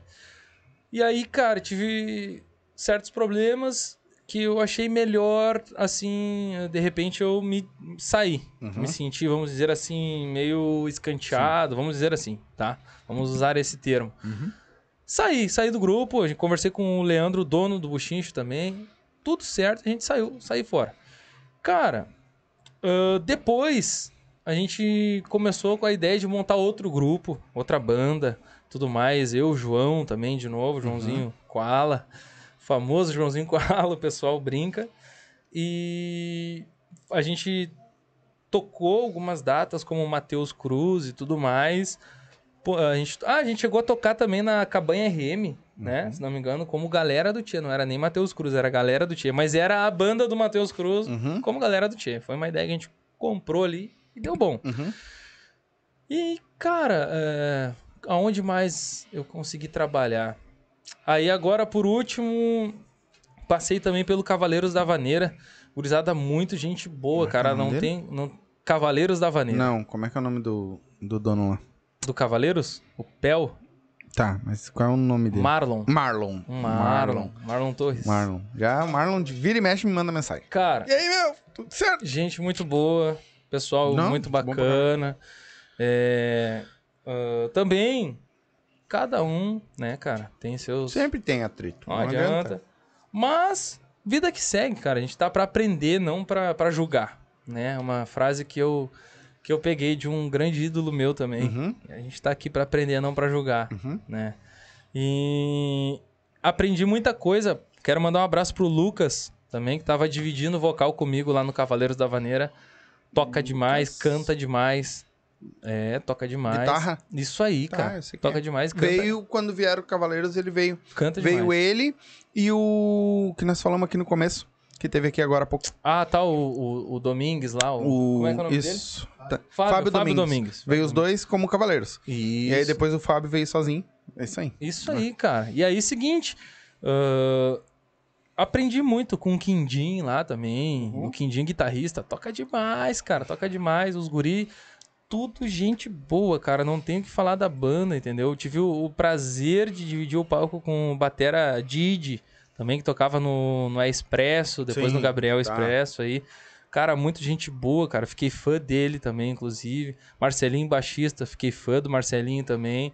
E aí, cara, tive certos problemas que eu achei melhor, assim, de repente eu me saí. Uhum. Me senti, vamos dizer assim, meio escanteado, vamos dizer assim, tá? Vamos usar esse termo. Uhum. Saí, saí do grupo, a gente conversei com o Leandro, dono do Buchincho também. Tudo certo, a gente saiu, saí fora. Cara, ah, depois a gente começou com a ideia de montar outro grupo, outra banda, tudo mais. Eu, o João também, de novo, Joãozinho Koala. Famoso Joãozinho Koala, o pessoal brinca. E a gente tocou algumas datas, como Matheus Cruz e tudo mais. Pô, a gente, ah, a gente chegou a tocar também na Cabanha RM, né? Se não me engano, como galera do Tia. Não era nem Matheus Cruz, era galera do Tia. Mas era a banda do Matheus Cruz Uhum. como galera do Tia. Foi uma ideia que a gente comprou ali e deu bom. Uhum. E, cara, é, aonde mais eu consegui trabalhar? Aí agora, por último, passei também pelo Cavaleiros da Vaneira. Gurizada, muito gente boa, Como é cara. Não dele? tem. Não... Cavaleiros da Vaneira. Não, como é que é o nome do, do dono lá? Do Cavaleiros? O Pel? Tá, mas qual é o nome dele? Marlon. Marlon. Marlon. Marlon Torres. Marlon. Já Marlon de vira e mexe me manda mensagem. Cara, E aí, meu? Tudo certo? gente muito boa. Pessoal Não, muito bacana. É, ah, também, cada um, né, cara, tem seus. Sempre tem atrito. Não adianta. Mas, vida que segue, cara. A gente tá pra aprender, não pra, pra julgar. né? Uma frase que eu, que eu peguei de um grande ídolo meu também. Uhum. A gente tá aqui pra aprender, não pra julgar, Uhum. né? E aprendi muita coisa. Quero mandar um abraço pro Lucas também, que tava dividindo vocal comigo lá no Cavaleiros da Vaneira. Toca demais, canta demais. É, toca demais. Guitarra? Isso aí, Tá, cara. Toca é. demais, canta, Veio, quando vieram Cavaleiros, ele veio. canta Veio demais. ele e o que nós falamos aqui no começo, que teve aqui agora há pouco. Ah, tá, o, o, o Domingues lá. O... O... Como é que é o nome dele? Isso. Tá. Fábio, Fábio Domingues. Veio os dois como Cavaleiros. Isso. E aí depois o Fábio veio sozinho. É isso aí. Isso aí, cara. E aí, seguinte. ah, aprendi muito com o Quindim lá também. Uhum. O Quindim guitarrista. Toca demais, cara. Toca demais. Os guri. Tudo gente boa, cara. Não tenho o que falar da banda, entendeu? Eu tive o, o prazer de dividir o palco com o Batera Didi, também que tocava no, no Expresso, depois Sim, no Gabriel tá. Expresso aí. Cara, muito gente boa, cara. Fiquei fã dele também, inclusive. Marcelinho baixista, fiquei fã do Marcelinho também.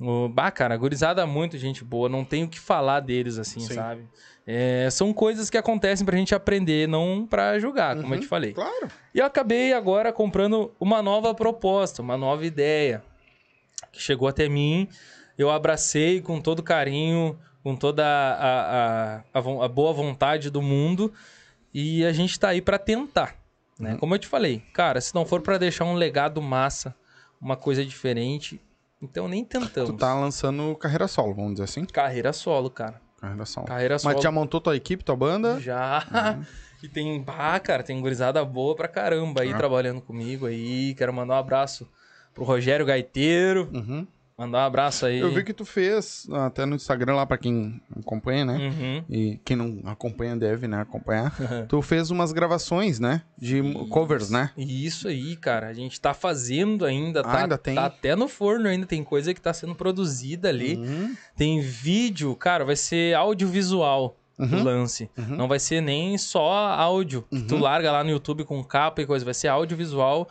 O, bah, cara, gurizada muito gente boa. Não tenho o que falar deles, assim, Sim. sabe? É, são coisas que acontecem pra gente aprender, não pra julgar, como eu Uhum, te falei. Claro. E eu acabei agora comprando uma nova proposta, uma nova ideia que chegou até mim. Eu abracei com todo carinho, com toda a, a, a, a boa vontade do mundo. E a gente tá aí pra tentar, né? Uhum. Como eu te falei, cara, se não for pra deixar um legado massa, uma coisa diferente, então nem tentamos. Tu tá lançando carreira solo, vamos dizer assim. Carreira solo, cara. Carreira solo. Carreira solo. Mas já montou tua equipe, tua banda? Já. *laughs* E tem, bah, cara, tem gurizada boa pra caramba aí Ah. trabalhando comigo aí. Quero mandar um abraço pro Rogério Gaiteiro. Uhum. Mandar um abraço aí. Eu vi que tu fez até no Instagram lá pra quem acompanha, né? Uhum. E quem não acompanha deve, né, acompanhar. *laughs* tu fez umas gravações, né? De covers, né? E Isso aí, cara. A gente tá fazendo ainda. Ah, Tá, ainda tem? tá até no forno ainda. Tem coisa que tá sendo produzida ali. Uhum. Tem vídeo, cara, vai ser audiovisual o Uhum. lance. Uhum. Não vai ser nem só áudio. que Tu Uhum. larga lá no YouTube com capa e coisa. Vai ser audiovisual.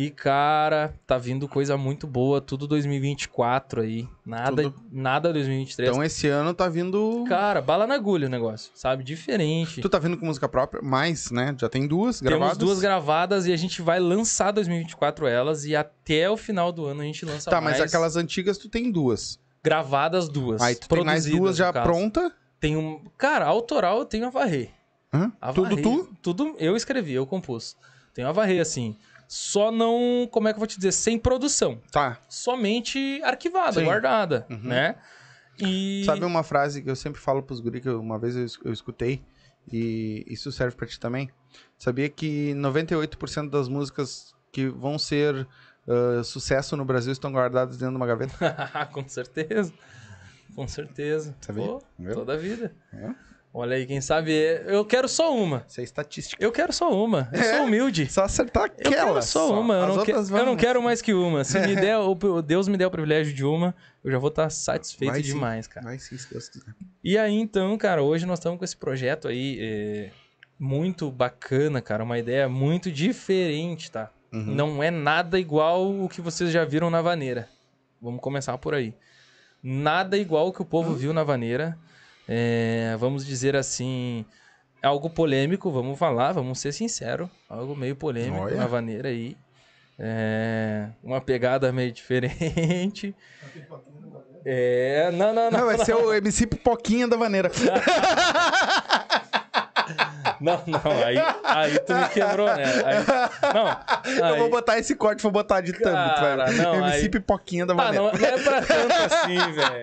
E, cara, tá vindo coisa muito boa. Tudo 2024 aí. Nada, Tudo- nada 2023. Então esse ano tá vindo. Cara, bala na agulha o negócio, sabe? Diferente. Tu tá vindo com música própria, mais, né? Já tem duas Temos gravadas. duas gravadas e a gente vai lançar 2024 elas e até o final do ano a gente lança Tá, mais. mas aquelas antigas tu tem duas. Gravadas duas. Aí tu tem mais duas já pronta. Tem um... Cara, autoral eu tenho a varrer. Hã? A Tudo varrer. tu? Tudo eu escrevi, eu compus. Tenho a varrer, assim. Só não... Como é que eu vou te dizer? Sem produção. Tá. Somente arquivada, Sim. guardada, Uhum. né? E... Sabe uma frase que eu sempre falo pros guri que eu- uma vez eu, eu escutei e isso serve pra ti também? Sabia que 98% das músicas que vão ser ah, sucesso no Brasil estão guardadas dentro de uma gaveta? *laughs* Com certeza. Com certeza. Sabia? Pô, toda a vida. É. Olha aí, quem sabe... Eu quero só uma. Isso é estatística. Eu quero só uma. Eu É? sou humilde. Só acertar Eu quero aquela. só uma. Eu não, que- eu não quero mais que uma. Se me *laughs* der, o o Deus me der o privilégio de uma, eu já vou estar satisfeito Vai sim. demais, cara. Vai sim, se Deus quiser. E aí, então, cara, hoje nós estamos com esse projeto aí é, muito bacana, cara. Uma ideia muito diferente, tá? Uhum. Não é nada igual o que vocês já viram na vaneira. Vamos começar por aí. Nada igual o que o povo viu na vaneira. É, vamos dizer assim, algo polêmico, vamos falar, vamos ser sinceros. Algo meio polêmico Olha. na vaneira aí. É, uma pegada meio diferente. É, não, não, não. Não, vai ser o MC Pipoquinha da Vaneira. *laughs* Não, não, aí, aí tu me quebrou, né? Aí- não, Eu aí- vou botar esse corte, vou botar de thumb. vai Cara, ver. não, MC aí- Pipoquinha da Ah, Vaneira. não, não é pra tanto assim, velho.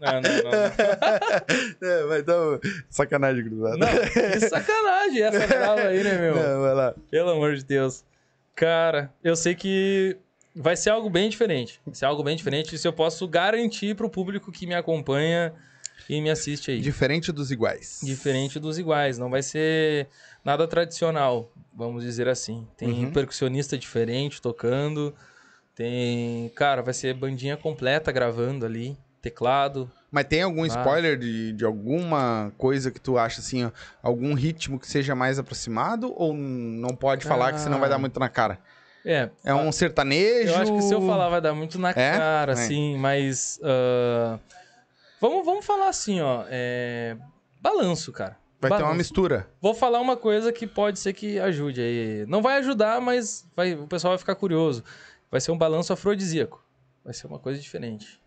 Não, não, não. *laughs* É, mas então, sacanagem, cruzado. Não, que sacanagem essa brava aí, né, meu? Não, vai lá. Pelo amor de Deus. Cara, eu sei que vai ser algo bem diferente. Vai ser algo bem diferente. Isso eu posso garantir pro público que me acompanha e me assiste aí. Diferente dos iguais. Diferente dos iguais. Não vai ser nada tradicional, vamos dizer assim. Tem Uhum. percussionista diferente tocando. Tem. Cara, vai ser bandinha completa gravando ali. Teclado. Mas tem algum Ah. spoiler de, de alguma coisa que tu acha assim, algum ritmo que seja mais aproximado? Ou não pode falar que senão vai dar muito na cara? É, É um sertanejo? Eu acho que se eu falar vai dar muito na É? cara, É. assim, mas. ah, vamos, vamos falar assim, ó. é, Balanço, cara. Vai ter uma Balanço. mistura. Vou falar uma coisa que pode ser que ajude aí. Não vai ajudar, mas vai, o pessoal vai ficar curioso. Vai ser um balanço afrodisíaco. Vai ser uma coisa diferente.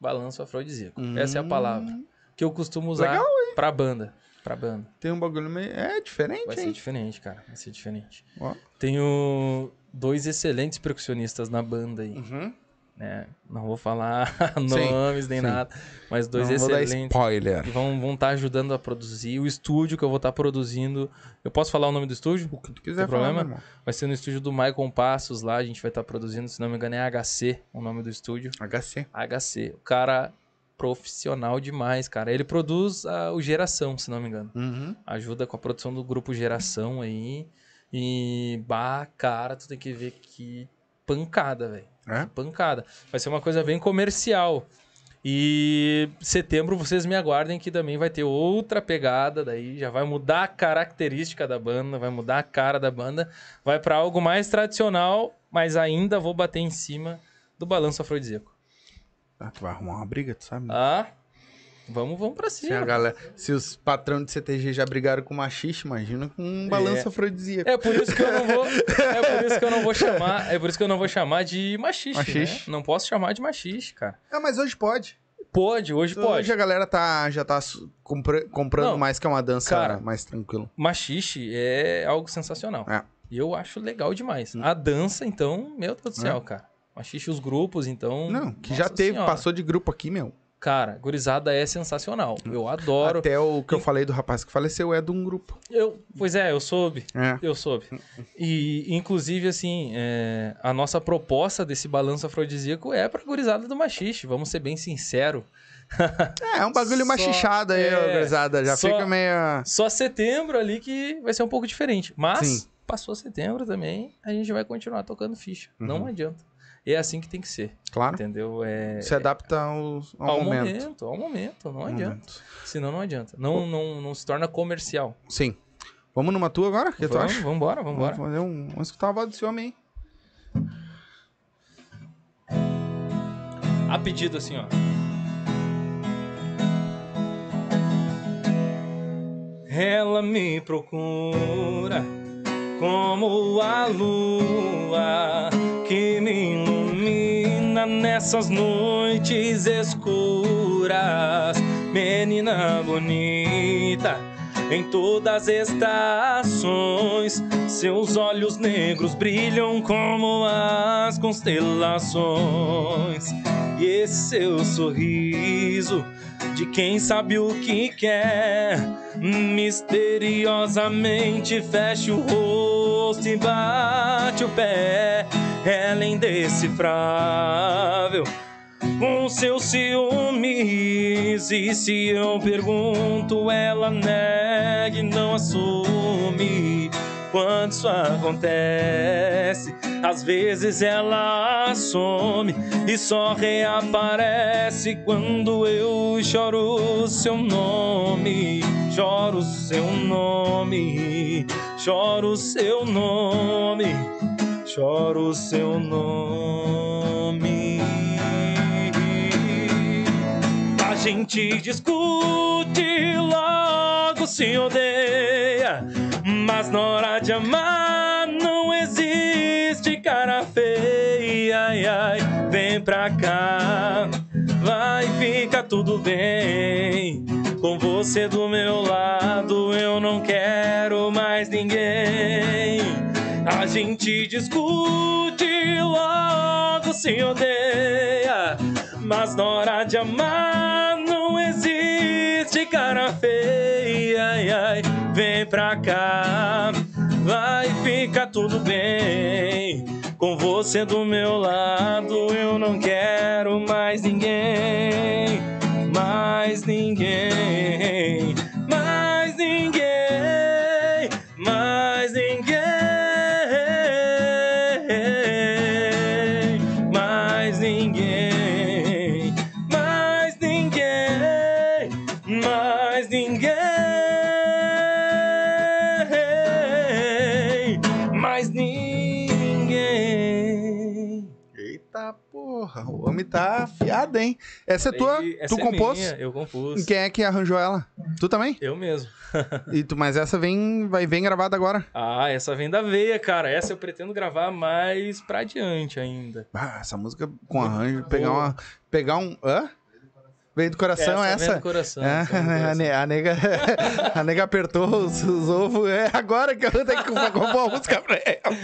Balanço afrodisíaco. Essa é a palavra. Que eu costumo usar Legal, pra banda. Pra banda. Tem um bagulho meio. É diferente, Vai ser hein? diferente, cara. Vai ser diferente. Ó. Tenho dois excelentes percussionistas na banda aí. Uhum. Né? Não vou falar *laughs* nomes nem sim. nada, mas dois Não vou dar excelentes spoiler. que vão estar ajudando a produzir. O estúdio que eu vou estar produzindo. Eu posso falar o nome do estúdio? O que tu quiser Tem falar, problema? irmão. Vai ser no estúdio do Michael Passos lá. A gente vai estar produzindo, se não me engano, é HC, o nome do estúdio. HC. HC. O cara profissional demais, cara. Ele produz ah, o Geração, se não me engano. Uhum. Ajuda com a produção do grupo Geração aí. E, bah, cara, tu tem que ver que pancada, velho. É? Pancada. Vai ser uma coisa bem comercial. E setembro vocês me aguardem que também vai ter outra pegada, daí já vai mudar a característica da banda, vai mudar a cara da banda, vai pra algo mais tradicional, mas ainda vou bater em cima do balanço afrodisíaco. Ah, tu vai arrumar uma briga, tu sabe? né? Ah, vamos, vamos pra se, a cima. galera, se os patrões de CTG já brigaram com machiste, imagina com um balanço É. afrodisíaco. É por isso que eu não vou, é por isso que eu não vou chamar, é por isso que eu não vou chamar de machiste, Machiste. né? Não posso chamar de machiste, cara. É, mas hoje pode. Pode, hoje pode. Hoje a galera tá, já tá compra- comprando Não, mais que é uma dança cara, mais tranquilo. Machixe é algo sensacional. É. Eu acho legal demais. A dança, então, meu Deus do É. céu, cara. Machixe os grupos, então. Não, que já teve, senhora. passou de grupo aqui, meu. Cara, gurizada é sensacional. Eu adoro. Até o que eu E- falei do rapaz que faleceu é de um grupo. Eu, pois é, eu soube. É. Eu soube. E, inclusive, assim, é, a nossa proposta desse balanço afrodisíaco é pra gurizada do machixe. Vamos ser bem sinceros. *laughs* É, é um bagulho Só- machixado aí, é, organizada. Já só- fica meio. Só setembro ali que vai ser um pouco diferente. Mas, Sim. passou setembro também, a gente vai continuar tocando ficha. Não Uhum. É assim que tem que ser. Claro. Entendeu? É, Se adapta ao, ao, ao momento. momento. Ao momento, não Ao adianta. momento. Senão não adianta. Não, não, não se torna comercial. Sim. Vamos numa tua agora? Que tu vamos, acha? vambora, vambora. Vamos fazer um. Vamos escutar a voz desse homem aí. A pedido assim, ó. Ela me procura como a lua que me ilumina nessas noites escuras. Menina bonita, em todas estações, seus olhos negros brilham como as constelações. E esse seu sorriso de quem sabe o que quer, misteriosamente fecha o rosto e bate o pé. Ela é indecifrável com seus ciúmes. E se eu pergunto, ela nega e não assume. Quando isso acontece, às vezes ela some e só reaparece quando eu choro seu nome. Choro seu nome, choro seu nome, choro seu nome. A gente discute, logo se odeia. Mas na hora de amar não existe cara feia. Ai, ai, vem pra cá, vai ficar tudo bem. Com você do meu lado eu não quero mais ninguém. Gente discute, logo se odeia. Mas na hora de amar não existe cara feia. Ai, ai, vem pra cá, vai ficar tudo bem. Com você do meu lado eu não quero mais ninguém. Mais ninguém. Hein? Essa é tua? Essa tu é compôs? minha, eu compus. Quem é que arranjou ela? Tu também? Eu mesmo. *laughs* E tu, mas essa vem, vai vem gravada agora. Ah, essa vem da veia, cara. Essa eu pretendo gravar mais pra adiante ainda. Ah, essa música com arranjo, pegar uma, pegar um, hã? Veio do coração essa? do coração. É, essa vem do *laughs* a, coração. ne- a nega, *laughs* a nega apertou os, os ovos. É agora que eu tenho que compor a música pra ela.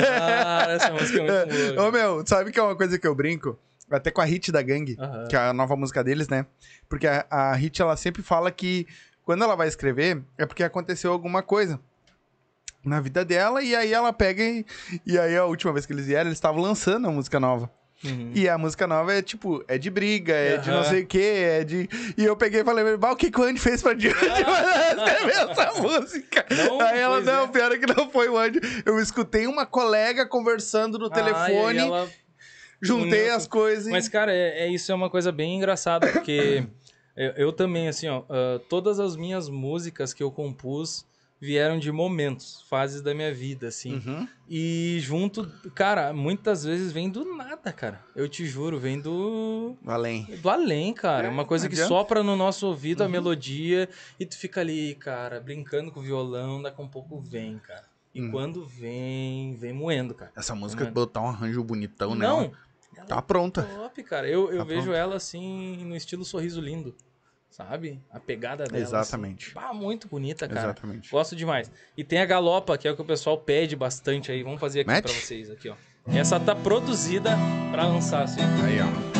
Cara, essa música é muito boa. Ô meu, sabe que é uma coisa que eu brinco? Até com a hit da gangue, Aham. que é a nova música deles, né? Porque a, a hit ela sempre fala que quando ela vai escrever é porque aconteceu alguma coisa na vida dela e aí ela pega e, e aí a última vez que eles vieram, eles estavam lançando a música nova. Uhum. E a música nova é tipo, é de briga, é de não sei o que, é de. E eu peguei e falei, "Bah, o que, que o Andy fez pra Dilma *laughs* escrever essa *laughs* música? Não, Aí ela, não, é. pior é que não foi o Andy. Eu escutei uma colega conversando no Ah, e telefone, aí ela- juntei as coisas e. Mas, cara, é, é- isso é uma coisa bem engraçada, porque *coughs* eu, eu também, assim, ó, ah, todas as minhas músicas que eu compus vieram de momentos, fases da minha vida, assim. Uhum. E junto, cara, muitas vezes vem do nada, cara. Eu te juro, vem do. Além. Do além, cara. É, uma coisa que sopra no nosso ouvido a Uhum. melodia e tu fica ali, cara, brincando com o violão, daqui a um pouco vem, cara. E Uhum. quando vem, vem moendo, cara. Essa música, Mano. botar um arranjo bonitão, né? Não, Tá pronta. top, cara. Eu, eu Tá vejo pronto. ela assim no estilo sorriso lindo, sabe? A pegada dela. Exatamente. Assim. Pá, muito bonita, cara. Exatamente. Gosto demais. E tem a galopa, que é o que o pessoal pede bastante aí. Vamos fazer aqui Mete? pra vocês aqui, ó. Essa tá produzida pra lançar, assim. Aí, ó.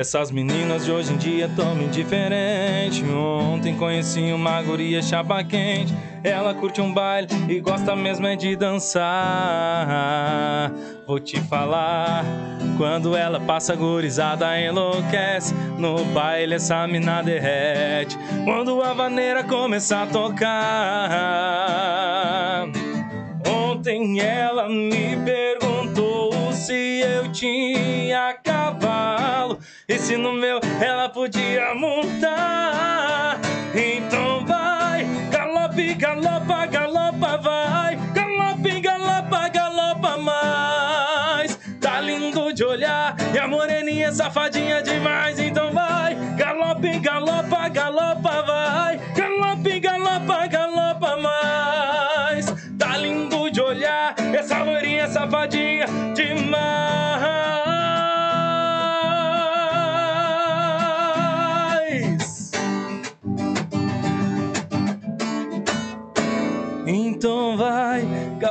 Essas meninas de hoje em dia tão bem diferente. Ontem conheci uma guria chapa quente. Ela curte um baile e gosta mesmo é de dançar. Vou te falar, quando ela passa gurizada enlouquece. No baile essa mina derrete. Quando a vaneira começa a tocar. Ontem ela me perguntou se eu tinha e se no meu ela podia montar. Então vai, galope, galopa, galopa, vai, galope, galopa, galopa mais. Tá lindo de olhar e a moreninha é safadinha demais. Então vai, galope, galopa, galopa, vai, galope, galopa, galopa mais. Tá lindo de olhar, essa loirinha safadinha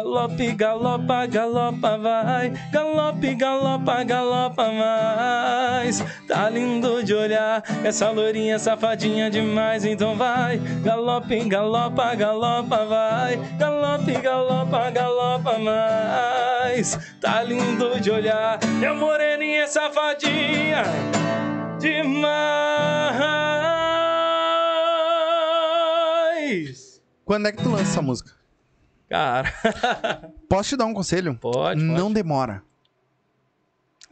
galope, galopa, galopa, vai, galope, galopa, galopa mais. Tá lindo de olhar, essa loirinha safadinha demais. Então vai, galope, galopa, galopa, vai, galope, galopa, galopa mais. Tá lindo de olhar, meu moreninha safadinha demais. Quando é que tu lança essa música? Cara, *laughs* Posso te dar um conselho? pode, Não pode. demora.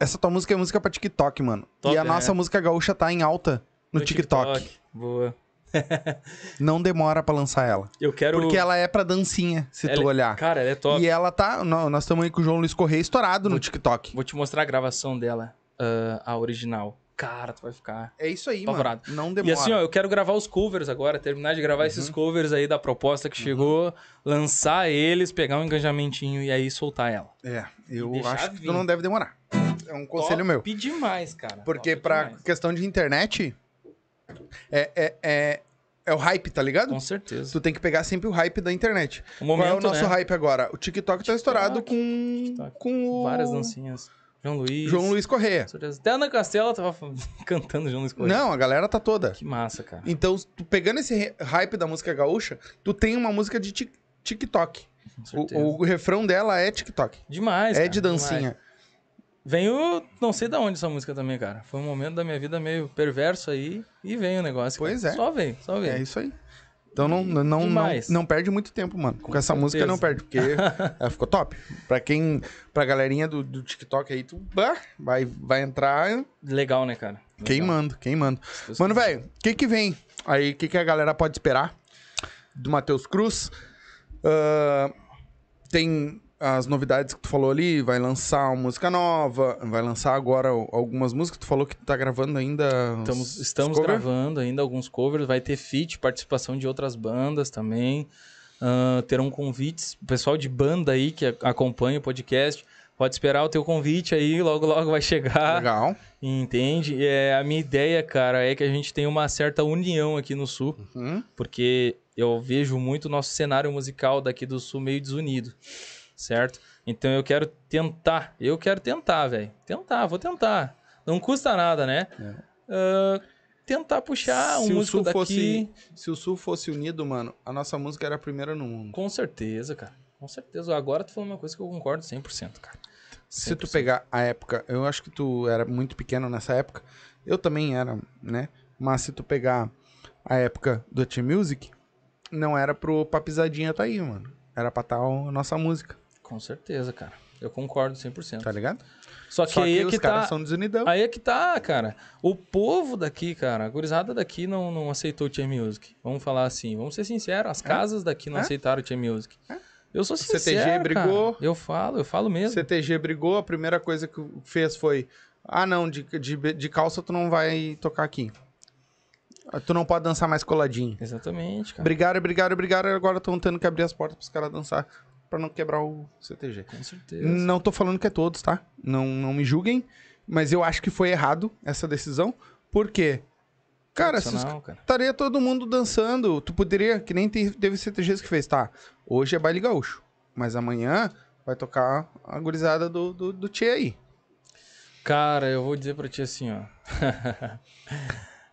Essa tua música é música pra TikTok, mano. Top, e a é. nossa música gaúcha tá em alta no, TikTok. Boa. *laughs* Não demora pra lançar ela. Eu quero. Porque ela é pra dancinha, se tu Ela- olhar. Cara, ela é top. E ela tá. nó- Nós estamos aí com o João Luiz Correia estourado no TikTok. Vou te mostrar a gravação dela, ah, a original. Cara, tu vai ficar. É isso aí, Apavorado. mano. Não E demora. assim, ó, eu quero gravar os covers agora, terminar de gravar Uhum. esses covers aí da proposta que chegou, lançar eles, pegar um engajamentinho e aí soltar ela. É, eu acho que vir. tu não deve demorar. É um conselho meu. Top demais, cara. Porque Top pra demais. questão de internet, é, é, é, é o hype, tá ligado? Com certeza. Tu tem que pegar sempre o hype da internet. O momento, Qual é o nosso né? hype agora? O TikTok tá estourado com, TikTok. com o Várias dancinhas. João Luiz. João Luiz Correia. Até a Ana Castela tava *laughs* cantando João Luiz Correia. Não, a galera tá toda. Que massa, cara. Então, tu pegando esse hype da música gaúcha, tu tem uma música de tik- TikTok. O, o refrão dela é TikTok. Demais, é cara, de dancinha. demais. Veio, não sei da onde essa música também, cara. Foi um momento da minha vida meio perverso aí e veio o negócio. Pois cara. é. Só veio, só veio. É isso aí. Então não, não, não, Demais. não perde muito tempo, mano. Com, essa certeza. música não perde, porque *laughs* ela ficou top. Pra quem, pra galerinha do, do TikTok aí, tu bah, vai, vai entrar. Legal, né, cara? Queimando, queimando. Deus Mano, velho, o que que vem? Aí, o que que a galera pode esperar do Matheus Cruz? Ah, tem as novidades que tu falou ali, vai lançar uma música nova, vai lançar agora algumas músicas. Tu falou que tu tá gravando ainda. os- Estamos, os estamos cover? gravando ainda alguns covers, vai ter feat, participação de outras bandas também. Ah, terão convites, pessoal de banda aí que acompanha o podcast, pode esperar o teu convite aí, logo logo vai chegar. Legal. Entende? É, a minha ideia, cara, é que a gente tenha uma certa união aqui no Sul, Uhum. porque eu vejo muito o nosso cenário musical daqui do Sul meio desunido, certo? Então eu quero tentar, eu quero tentar, velho. Tentar, vou tentar. Não custa nada, né? Ah, tentar puxar um se, o músico daqui. fosse, se o Sul fosse unido, mano, a nossa música era a primeira no mundo. Com certeza, cara. Com certeza. Agora tu falou uma coisa que eu concordo 100%, cara. Se tu 100%. pegar a época, eu acho que tu era muito pequeno nessa época. Eu também era, né? Mas se tu pegar a época do Team Music, não era pro Papizadinha tá aí, mano. Era pra tal a nossa música, Com certeza, cara. Eu concordo 100%. tá ligado? Só que Só aí que é os que caras tá... são desunidão. Aí é que tá, cara. O povo daqui, cara, a gurizada daqui não, não aceitou o Team Music. Vamos falar assim, vamos ser sinceros, as casas daqui não É? aceitaram o Team Music. Eu sou CTG sincero, brigou. cara. Eu falo, eu falo mesmo. CTG brigou, a primeira coisa que fez foi: ah, não, de, de, de calça tu não vai tocar aqui. Ah, Tu não pode dançar mais coladinho. Exatamente, cara. Brigaram, brigaram, brigaram, agora estão tendo que abrir as portas pros caras dançar pra não quebrar o CTG. Com certeza. Não tô falando que é todos, tá? Não, não me julguem, mas eu acho que foi errado essa decisão. Por quê? Cara, se estaria todo mundo dançando. Tu poderia, que nem te- teve CTGs que fez, tá? Hoje é baile gaúcho, mas amanhã vai tocar a gurizada do, do, do Tchê aí. Cara, eu vou dizer pra ti assim, ó. *laughs*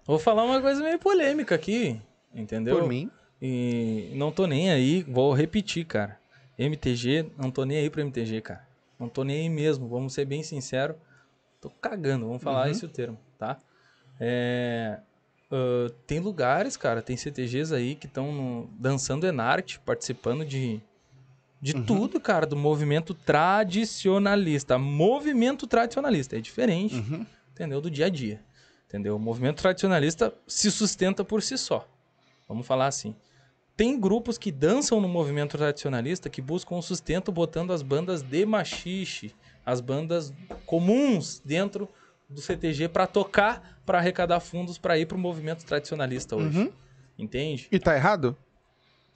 vou falar uma coisa meio polêmica aqui, entendeu? Por mim. E não tô nem aí, vou repetir, cara. MTG, não tô nem aí pro MTG, cara. Não tô nem aí mesmo, vamos ser bem sinceros. Tô cagando, vamos falar Uhum. esse o termo, tá? É, ah, tem lugares, cara, tem CTGs aí que estão dançando Enarte, participando de, de Uhum. tudo, cara, do movimento tradicionalista. Movimento tradicionalista, é diferente Uhum. entendeu? Do dia a dia, entendeu? O movimento tradicionalista se sustenta por si só. Vamos falar assim. Tem grupos que dançam no movimento tradicionalista que buscam o sustento botando as bandas de machixe, as bandas comuns dentro do CTG para tocar, para arrecadar fundos para ir pro movimento tradicionalista hoje. Uhum. Entende? E tá errado?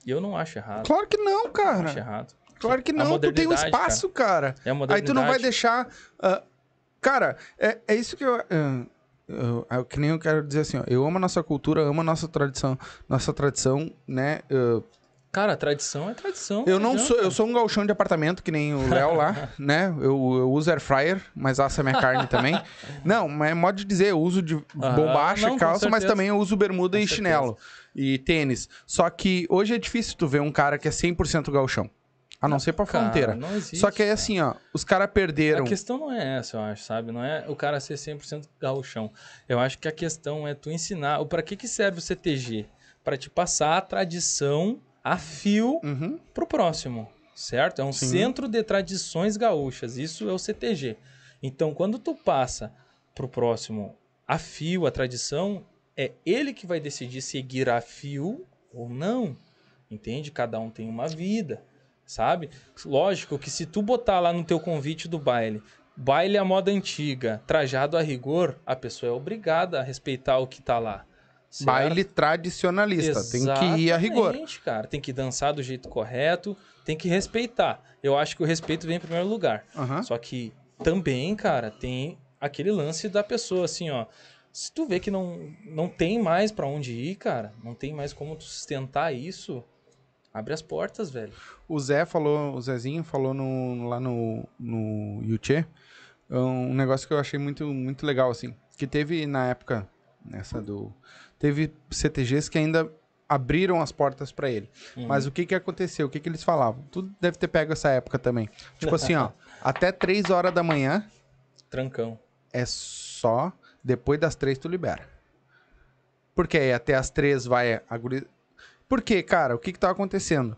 Eu não acho errado. Claro que não, Não acho cara. errado. Claro que não. Tu tem um espaço, cara. É a Aí modernidade. tu não vai deixar. ah, cara, é, é isso que eu, ah, eu- é Que nem eu quero dizer assim, ó. Eu amo a nossa cultura, amo a nossa tradição. Nossa tradição, né? ah, Cara, tradição é tradição. eu não sou. Eu sou um galchão de apartamento, que nem o Léo lá, *laughs* né? Eu, eu uso air fryer, mas assa minha carne também. Não, mas é modo de dizer, eu uso de bombacha, não, com calça, mas também eu uso bermuda Com e certeza. chinelo. E tênis. Só que hoje é difícil tu ver um cara que é 100% galchão. A não, ser pra Cara, fronteira. não existe, Só que aí assim, ó, os caras perderam. A questão não é essa, eu acho, sabe? Não é o cara ser 100% gauchão. Eu acho que a questão é tu ensinar. Para que, que serve o CTG? Para te passar a tradição a fio Uhum. pro próximo, certo? É um Sim. centro de tradições gaúchas. Isso é o CTG. Então, quando tu passa pro próximo a fio, a tradição, é ele que vai decidir seguir a fio ou não. Entende? Cada um tem uma vida, sabe? Lógico que se tu botar lá no teu convite do baile, baile à moda antiga, trajado a rigor, a pessoa é obrigada a respeitar o que tá lá. certo? Baile tradicionalista. Tem que ir a rigor. Exatamente, cara. Tem que dançar do jeito correto, tem que respeitar. Eu acho que o respeito vem em primeiro lugar. Aham. Só que também, cara, tem aquele lance da pessoa, assim, ó. Se tu vê que não, não tem mais pra onde ir, cara, não tem mais como tu sustentar isso, abre as portas, velho. O Zé falou, o Zezinho falou no, lá no, no Yuchê, um negócio que eu achei muito, muito legal, assim. Que teve na época, nessa do. Teve CTGs que ainda abriram as portas pra ele. Uhum. Mas o que que aconteceu? O que que eles falavam? Tu deve ter pego essa época também. Tipo assim, ó, *laughs* até 3 horas da manhã Trancão. é só depois das 3 tu libera. Porque aí até as 3 vai a guri... Por quê, cara? O que que tá acontecendo?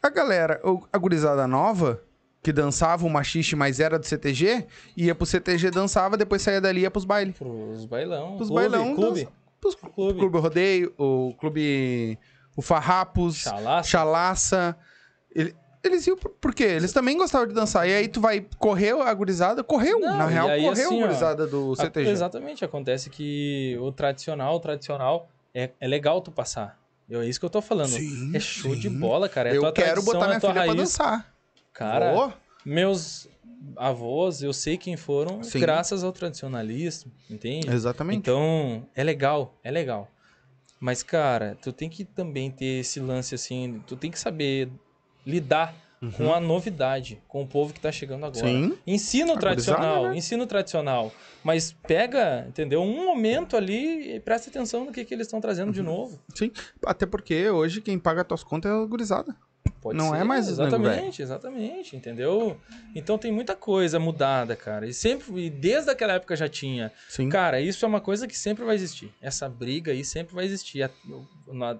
A galera, a gurizada nova que dançava o machiste, mas era do CTG, ia pro CTG, dançava, depois saía dali e ia pros bailes. Pros bailão. Pros clube, bailão, Clube. dança- Pros Clube. Clube Rodeio, o Clube... O Farrapos, Chalaça. Chalaça. Ele- eles iam por, por quê? Eles também gostavam de dançar. E aí tu vai, correu a gurizada? Correu, Não, na real, aí, correu assim, a ó, gurizada do A- CTG. Exatamente, acontece que o tradicional, o tradicional, é, é legal tu passar. É isso que eu tô falando. Sim, é show de sim. bola, cara. É Eu quero tradição, botar é minha tua filha pra raiz. dançar. Cara, Vou. meus avós, eu sei quem foram Sim. graças ao tradicionalismo, entende? Exatamente. Então, é legal, é legal. Mas, cara, tu tem que também ter esse lance assim, tu tem que saber lidar com a novidade, com o povo que tá chegando agora. Uhum. Sim. Ensina o A tradicional, né? ensina o tradicional. Mas pega, entendeu? Um momento ali e presta atenção no que, que eles estão trazendo Uhum. de novo. Sim. Até porque hoje quem paga tuas contas é a gurizada. Pode Não ser, é mais. Exatamente, exatamente, entendeu? Então tem muita coisa mudada, cara. E sempre, e desde aquela época já tinha. Sim. Cara, isso é uma coisa que sempre vai existir. Essa briga aí sempre vai existir.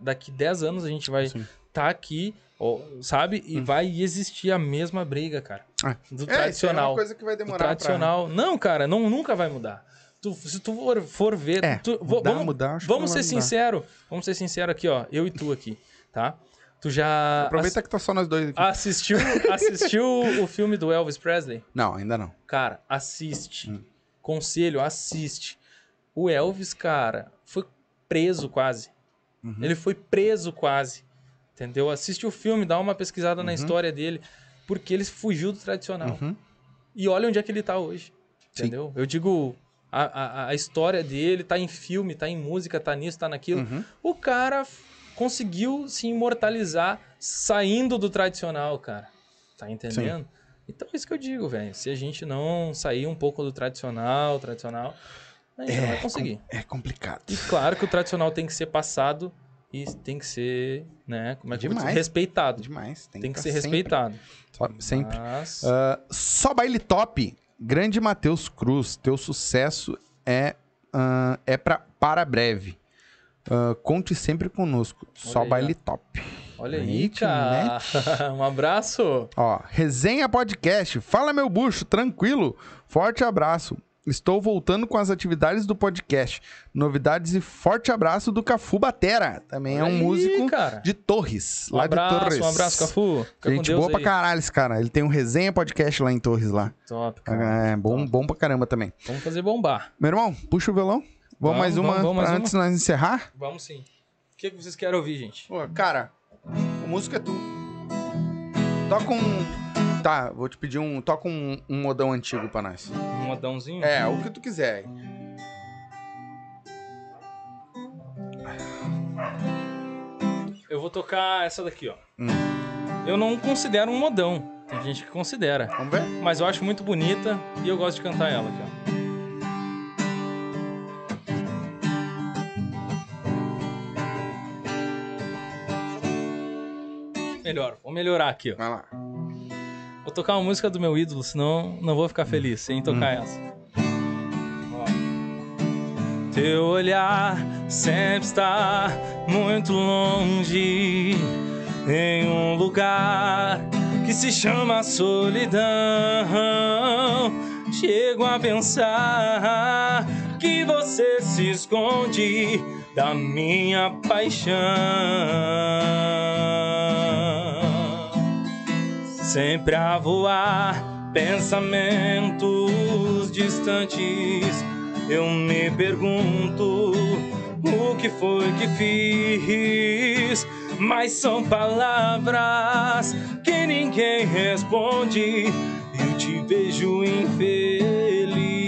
Daqui 10 anos a gente vai Sim. tá aqui, ó, sabe? E vai existir a mesma briga, cara. Ah. Do É, isso é tradicional. uma coisa que vai do demorar tradicional. Não, cara, não, nunca vai mudar. Tu- se tu for, for ver. É, tu- mudar, vamos mudar, vamos ser sincero. Vamos ser sincero aqui, ó. Eu e tu aqui, tá? Tu já pra... Aproveita que tá só nós dois aqui. assistiu, assistiu o filme do Elvis Presley? Não, ainda não. Cara, assiste. Hum. Conselho, assiste. O Elvis, cara, foi preso quase. Uhum. Ele foi preso quase. Entendeu? Assiste o filme, dá uma pesquisada na Uhum. história dele. Porque ele fugiu do tradicional. Uhum. E olha onde é que ele tá hoje. Sim. Entendeu? Eu digo, a, a, a história dele tá em filme, tá em música, tá nisso, tá naquilo. Uhum. O cara conseguiu se imortalizar saindo do tradicional, cara. Tá entendendo? Então é isso que eu digo, velho. Se a gente não sair um pouco do tradicional, tradicional, a gente não vai conseguir. É complicado. E claro que o tradicional tem que ser passado e tem que ser, né? Como é que? Demais. Respeitado. Demais. Tem, Tem que tá ser sempre- respeitado. Sempre. Mas... Ah, só baile top. Grande Matheus Cruz. Teu sucesso é, ah, é pra, para breve. Ah, conte sempre conosco. Só aí, baile top. Olha aí, cara. *laughs* um abraço. Ó, resenha podcast. Fala meu bucho, tranquilo. Forte abraço. Estou voltando com as atividades do podcast. Novidades e forte abraço do Cafu Batera. Também é um aí, músico cara. de Torres. Um lá abraço, de Torres. um abraço, Cafu. Fica Gente boa pra aí. caralho esse cara. Ele tem um resenha podcast lá em Torres lá. Top, cara. É, bom, bom pra caramba também. Vamos fazer bombar. Meu irmão, puxa o violão. Vamos, Vamos, mais uma vamos, vamos, pra mais antes de nós encerrar? Vamos sim. O que, que vocês querem ouvir, gente? Pô, cara, a música é tu. Toca um. Tá, vou te pedir um. Toca um, um modão antigo pra nós. Um modãozinho? É, o que tu quiser. Eu vou tocar essa daqui, ó. Hum. Eu não considero um modão. Tem gente que considera. Vamos ver? Mas eu acho muito bonita e eu gosto de cantar ela aqui, ó. Melhor, vou melhorar aqui, ó. Vai lá. Vou tocar uma música do meu ídolo, senão não vou ficar feliz sem tocar essa. Ó. Teu olhar sempre está muito longe, em um lugar que se chama solidão. Chego a pensar que você se esconde da minha paixão. Sempre a voar, pensamentos distantes. Eu me pergunto o que foi que fiz. Mas são palavras que ninguém responde. Eu te vejo infeliz.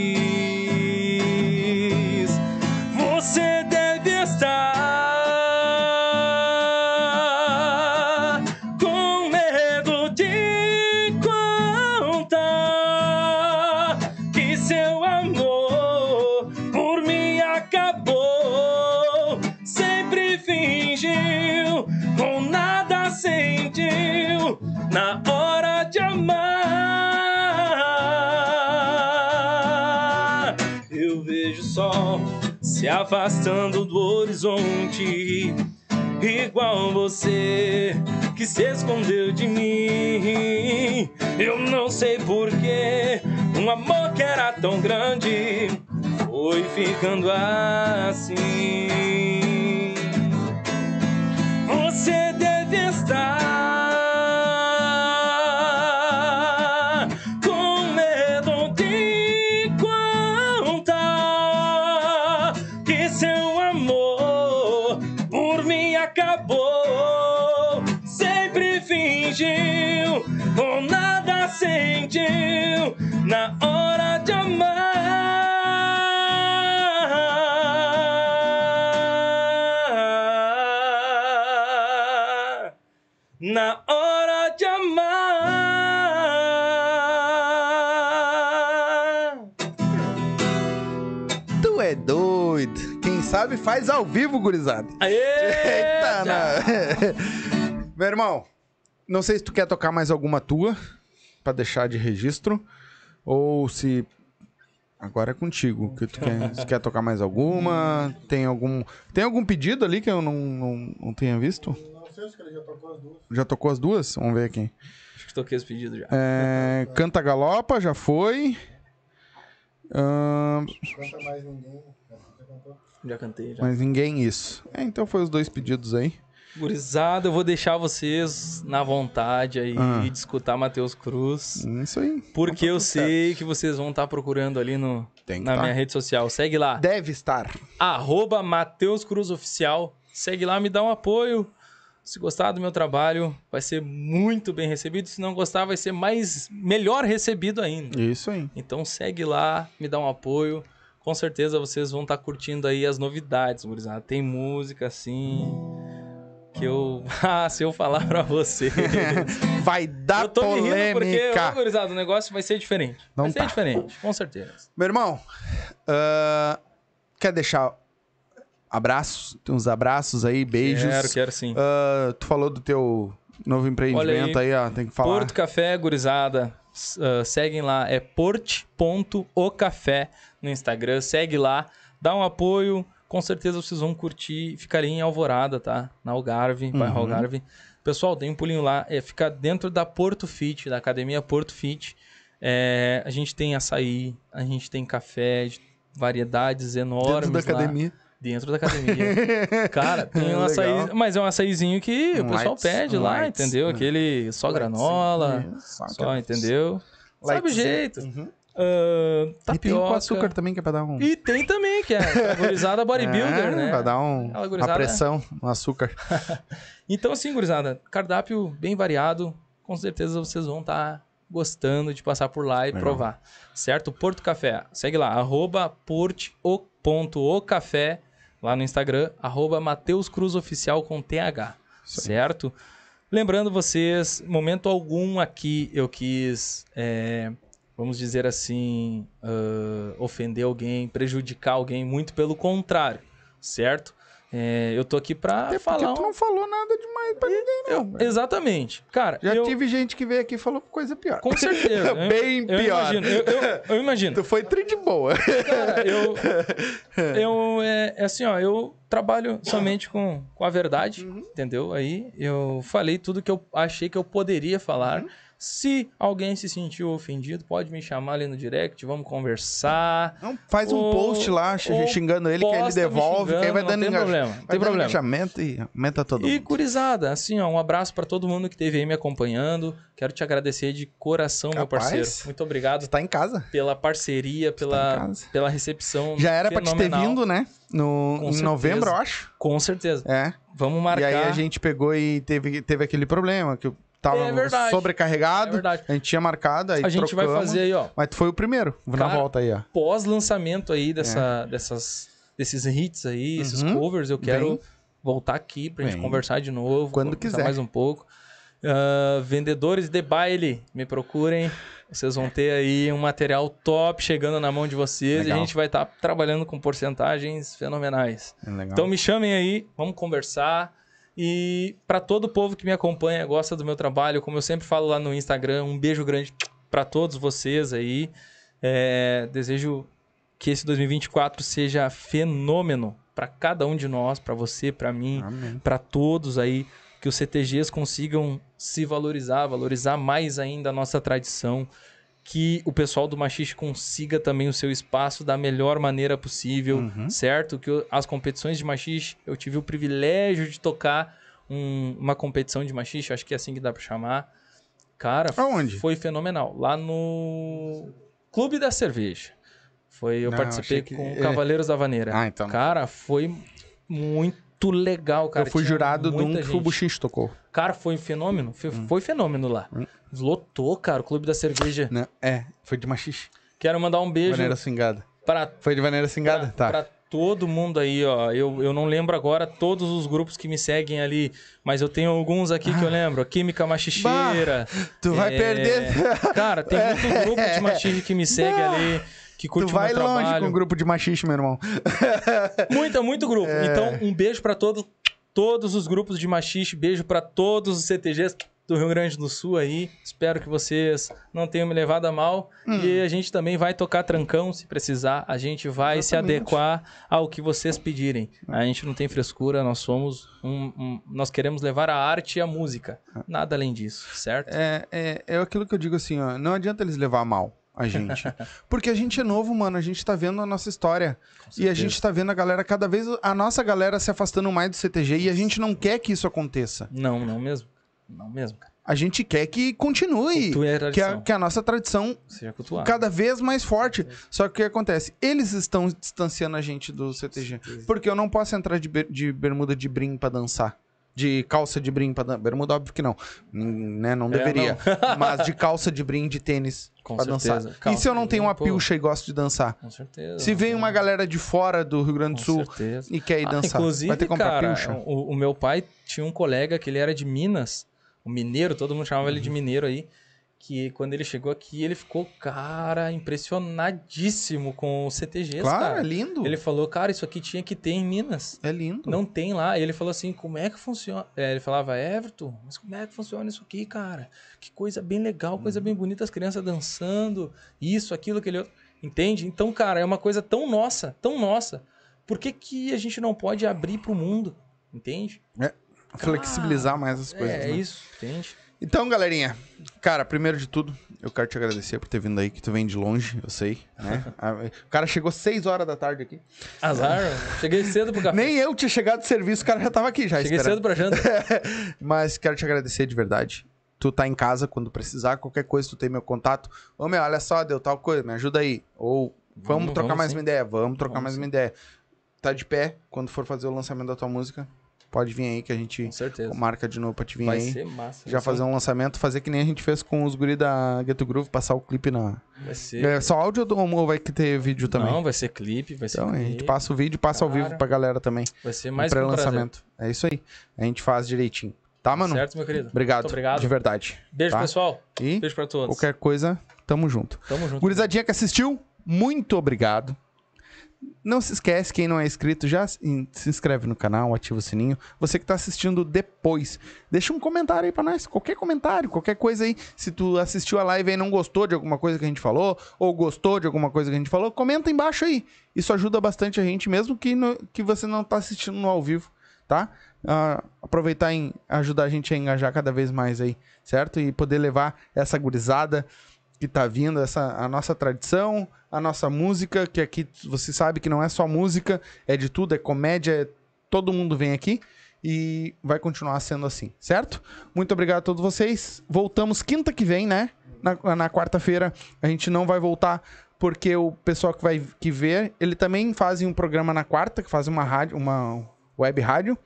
Se afastando do horizonte, igual você que se escondeu de mim. Eu não sei porquê. Um amor que era tão grande foi ficando assim. Você deve estar na hora de amar. Na hora de amar. Tu é doido. Quem sabe faz ao vivo, gurizada. Aê! Eita, já. né? *laughs* Meu irmão, não sei se tu quer tocar mais alguma tua pra deixar de registro ou se agora é contigo que tu quer, se quer tocar mais alguma, tem algum tem algum pedido ali que eu não, não, não tenha visto? Não sei, acho que ele já tocou as duas. Já tocou as duas? Vamos ver aqui. Acho que toquei esse pedido já. É, Canta Galopa, já foi. Ahn, Canta mais ninguém. Já cantou? Já cantei, já. mas ninguém isso. É, então foi os dois pedidos aí. Gurizada, eu vou deixar vocês na vontade aí Ah. de escutar Matheus Cruz. Isso aí. Porque eu sei que vocês vão estar procurando ali no, na tá. minha rede social. Segue lá, Deve estar. arroba Matheus Cruz Oficial. Segue lá, me dá um apoio. Se gostar do meu trabalho, vai ser muito bem recebido. Se não gostar, vai ser mais melhor recebido ainda. Isso aí. Então segue lá, me dá um apoio. Com certeza vocês vão estar curtindo aí as novidades, gurizada. Tem música assim que eu, *laughs* ah, se eu falar pra você. *laughs* Vai dar eu tô me rindo porque, polêmica. ô, gurizada, o negócio vai ser diferente. Não vai ser tá. diferente, com certeza. Meu irmão, ah, quer deixar abraços? Tem uns abraços aí, beijos. Quero, quero sim. Ah, tu falou do teu novo empreendimento aí. ó, tem que falar. Porto Café, gurizada. S- ah, seguem lá, é porte.ocafé no Instagram. Segue lá, dá um apoio. Com certeza vocês vão curtir. Ficarem em Alvorada, tá? Na Algarve, bairro Uhum. Algarve. Pessoal, tem um pulinho lá. É, fica dentro da Porto Fit, da academia Porto Fit. É, a gente tem açaí, a gente tem café, de variedades enormes Dentro da lá. academia. Dentro da academia. *laughs* Cara, tem um açaí, Legal. mas é um açaizinho que o Um pessoal lights, pede um lá, lights, entendeu? né? Aquele só granola, Isso, só, entendeu? Sabe o Lights. jeito. Uhum. Ah, E tem tapioca. com açúcar também, que é pra dar um... E tem também, que é a gurizada bodybuilder, É, né? Pra dar um, Aquela uma gurizada- pressão, um açúcar. *laughs* Então, assim, gurizada, cardápio bem variado. Com certeza vocês vão estar gostando de passar por lá e Legal. provar. Certo? Porto Café. Segue lá, arroba porte.ocafé lá no Instagram, arroba Mateus Cruz Oficial com TH. Certo? Lembrando vocês, momento algum aqui eu quis, é, vamos dizer assim, ah, ofender alguém, prejudicar alguém, muito pelo contrário, certo? É, eu tô aqui pra Até falar. tu um- não falou nada demais pra ninguém, não. eu- exatamente. Cara, Já eu, tive gente que veio aqui e falou coisa pior. com certeza. *laughs* Bem eu pior. Imagino, eu imagino. *laughs* Tu foi tri de boa. Cara, eu, *laughs* eu é, é assim, ó, eu trabalho somente com, com a verdade, Uhum. entendeu? Aí eu falei tudo que eu achei que eu poderia falar. Uhum. Se alguém se sentiu ofendido, pode me chamar ali no direct, vamos conversar. Não, faz um Ou- post lá xingando ele, que aí ele devolve, que aí vai dando não tem engaja- problema, vai tem dando problema. engajamento e aumenta todo E mundo. gurizada, assim, ó, um abraço pra todo mundo que esteve aí me acompanhando. Quero te agradecer de coração, meu Capaz. parceiro. Muito obrigado Tu tá em casa. pela parceria, em pela, pela recepção. Já era pra te ter vindo, né? No, Com em certeza. novembro, eu acho. Com certeza. É. Vamos marcar. E aí a gente pegou e teve, teve aquele problema, que eu tava É verdade. sobrecarregado. É verdade. A gente tinha marcado, aí a gente vai fazer aí, ó, Mas tu foi o primeiro. Vou na Cara, volta aí, ó. pós-lançamento aí dessa, dessas, desses hits aí, esses Uhum. covers. Eu quero Vem. voltar aqui pra gente Vem. conversar de novo. Quando quiser. mais um pouco. Ah, vendedores de baile, me procurem. Vocês vão ter aí um material top chegando na mão de vocês Legal. e a gente vai estar trabalhando com porcentagens fenomenais. É legal. Então me chamem aí, vamos conversar. E para todo o povo que me acompanha, gosta do meu trabalho, como eu sempre falo lá no Instagram, um beijo grande para todos vocês aí. É, desejo que esse 2024 seja fenômeno para cada um de nós, para você, para mim, para todos aí. que os CTGs consigam se valorizar, valorizar mais ainda a nossa tradição, que o pessoal do Machixe consiga também o seu espaço da melhor maneira possível, Uhum. certo? Que eu- as competições de Machixe, eu tive o privilégio de tocar um- uma competição de Machixe, acho que é assim que dá pra chamar. Cara, Aonde? foi fenomenal. Lá no Clube da Cerveja. Foi, eu Não, participei achei que- com é. Cavaleiros da Vaneira. Ah, então. Cara, foi muito legal, cara. eu fui Tinha jurado de um que o. Buchiche tocou. Cara, foi um fenômeno. Foi, Hum. foi fenômeno lá. Lotou, cara, o Clube da Cerveja. Né? É, foi de machixe. Quero mandar um beijo Vaneira Cingada. para Foi de Vaneira Cingada? pra, Tá. pra todo mundo aí, ó. Eu, eu não lembro agora todos os grupos que me seguem ali, mas eu tenho alguns aqui que eu lembro. A Química Machicheira. Tu vai é, perder. Cara, tem *laughs* muito grupo de machixe que me segue Bah. ali, que Tu curte o vai longe trabalho. com o grupo de machixe, meu irmão. *laughs* Muito, muito grupo. É. Então, um beijo pra todos, todos os grupos de machixe, beijo pra todos os CTGs do Rio Grande do Sul aí. Espero que vocês não tenham me levado a mal. Hum. E a gente também vai tocar trancão se precisar. A gente vai se Exatamente. adequar ao que vocês pedirem. A gente não tem frescura, nós somos um, um- nós queremos levar a arte e a música. Nada além disso, certo? É, é, é aquilo que eu digo assim, ó. Não adianta eles levar a mal a gente. Porque a gente é novo, mano. A gente tá vendo a nossa história. E a gente tá vendo a galera cada vez. A nossa galera se afastando mais do CTG. E a gente não quer que isso aconteça. Não, não mesmo. Não mesmo, cara. A gente quer que continue. É Que a, que a nossa tradição Seja cultuado. cada vez mais forte. Só que o que acontece? Eles estão distanciando a gente do CTG. Porque eu não posso entrar de, ber- de bermuda de brim pra dançar. De calça de brim dançar. Bermuda, óbvio que não. Né? Não É, deveria. *laughs* Mas de calça de brim de tênis certeza. dançar. Calça e se eu não tenho uma pô. pilcha e gosto de dançar? Com certeza. Se vem uma galera de fora do Rio Grande do Sul certeza. e quer ir Ah, dançar, inclusive, vai ter que comprar cara, pilcha? o, o meu pai tinha um colega que ele era de Minas, o mineiro, todo mundo chamava ele Uhum. de mineiro aí, que quando ele chegou aqui, ele ficou, cara, impressionadíssimo com o CTGs, Claro, é cara. lindo. Ele falou, cara, isso aqui tinha que ter em Minas. É lindo. Não tem lá. E ele falou assim, como é que funciona? É, ele falava, Everton, mas como é que funciona isso aqui, cara? Que coisa bem legal, coisa Uhum. bem bonita, as crianças dançando, isso, aquilo, aquele outro. Entende? Então, cara, é uma coisa tão nossa, tão nossa. Por que, que a gente não pode abrir pro mundo? Entende? Flexibilizar mais as coisas. é né? isso, entende? Então, galerinha, cara, primeiro de tudo, eu quero te agradecer por ter vindo aí, que tu vem de longe, eu sei, né? *laughs* Ah, o cara chegou 6 horas da tarde aqui. Azar, cheguei cedo pro café. Nem eu tinha chegado do serviço, o cara já tava aqui já cheguei esperando. cedo pra janta. *laughs* Mas quero te agradecer de verdade. Tu tá em casa quando precisar, qualquer coisa, tu tem meu contato. Ô, meu, olha só, deu tal coisa, me ajuda aí. Ou vamos, Vamos, trocar vamos mais sim. uma ideia, vamos trocar Vamos mais sim. uma ideia. Tá de pé, quando for fazer o lançamento da tua música, pode vir aí que a gente marca de novo pra te vir Vai aí. ser massa. Já vai fazer um lançamento, fazer que nem a gente fez com os guri da Get Groove, passar o clipe na. Vai ser... É só áudio ou vai ter vídeo também? Não, vai ser clipe, vai ser então a clipe. gente passa o vídeo e passa ao Cara. vivo pra galera também. Vai ser mais um prazer. pré-lançamento. É isso aí. A gente faz direitinho. Tá, mano? Certo, meu querido? Obrigado. Muito obrigado. De verdade. Beijo, Tá? pessoal. E Beijo pra todos. qualquer coisa, tamo junto. Tamo junto. Gurizadinha que assistiu, muito obrigado. Não se esquece, quem não é inscrito, já se inscreve no canal, ativa o sininho. Você que tá assistindo depois, deixa um comentário aí pra nós. Qualquer comentário, qualquer coisa aí. Se tu assistiu a live e não gostou de alguma coisa que a gente falou, ou gostou de alguma coisa que a gente falou, comenta embaixo aí. Isso ajuda bastante a gente, mesmo que, no- que você não tá assistindo no ao vivo, tá? Ah, aproveitar em ajudar a gente a engajar cada vez mais aí, certo? E poder levar essa gurizada que tá vindo, essa a nossa tradição, a nossa música, que aqui você sabe que não é só música, é de tudo, é comédia, é- todo mundo vem aqui e vai continuar sendo assim, certo? Muito obrigado a todos vocês. Voltamos quinta que vem, né? Na, na quarta-feira a gente não vai voltar porque o pessoal que vai que ver, ele também fazem um programa na quarta, que faz uma rádio, uma web rádio.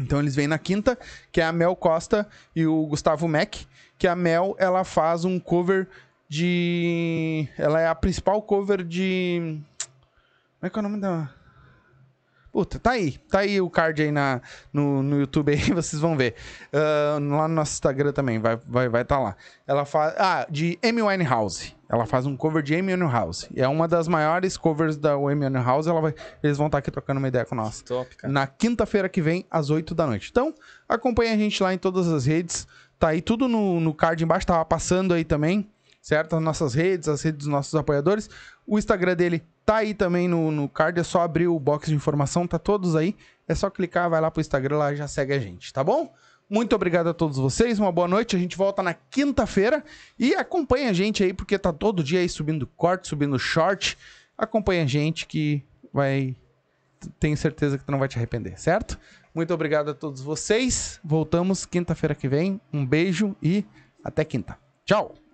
Então eles vêm na quinta, que é a Mel Costa e o Gustavo Mack, que a Mel ela faz um cover de, ela é a principal cover de Como é que é o nome da Puta, tá aí. Tá aí o card aí na, no, no YouTube aí, *laughs* vocês vão ver. Ah, lá no nosso Instagram também, vai vai vai tá lá. Ela faz. Ah, de Amy Winehouse. Ela faz um cover de Amy Winehouse. É uma das maiores covers da Amy Winehouse. Ela vai, eles vão estar aqui trocando uma ideia com nós. Top, cara. Na quinta-feira que vem, às 8 da noite. Então, acompanha a gente lá em todas as redes. Tá aí tudo no, no card embaixo, tava passando aí também, certo? As nossas redes, as redes dos nossos apoiadores. O Instagram dele tá aí também no, no card, é só abrir o box de informação, tá todos aí. É só clicar, vai lá pro Instagram lá já segue a gente, tá bom? Muito obrigado a todos vocês, uma boa noite. A gente volta na quinta-feira e acompanha a gente aí, porque tá todo dia aí subindo corte, subindo short. Acompanha a gente que vai. Tenho certeza que tu não vai te arrepender, certo? Muito obrigado a todos vocês. Voltamos quinta-feira que vem. Um beijo e até quinta. Tchau!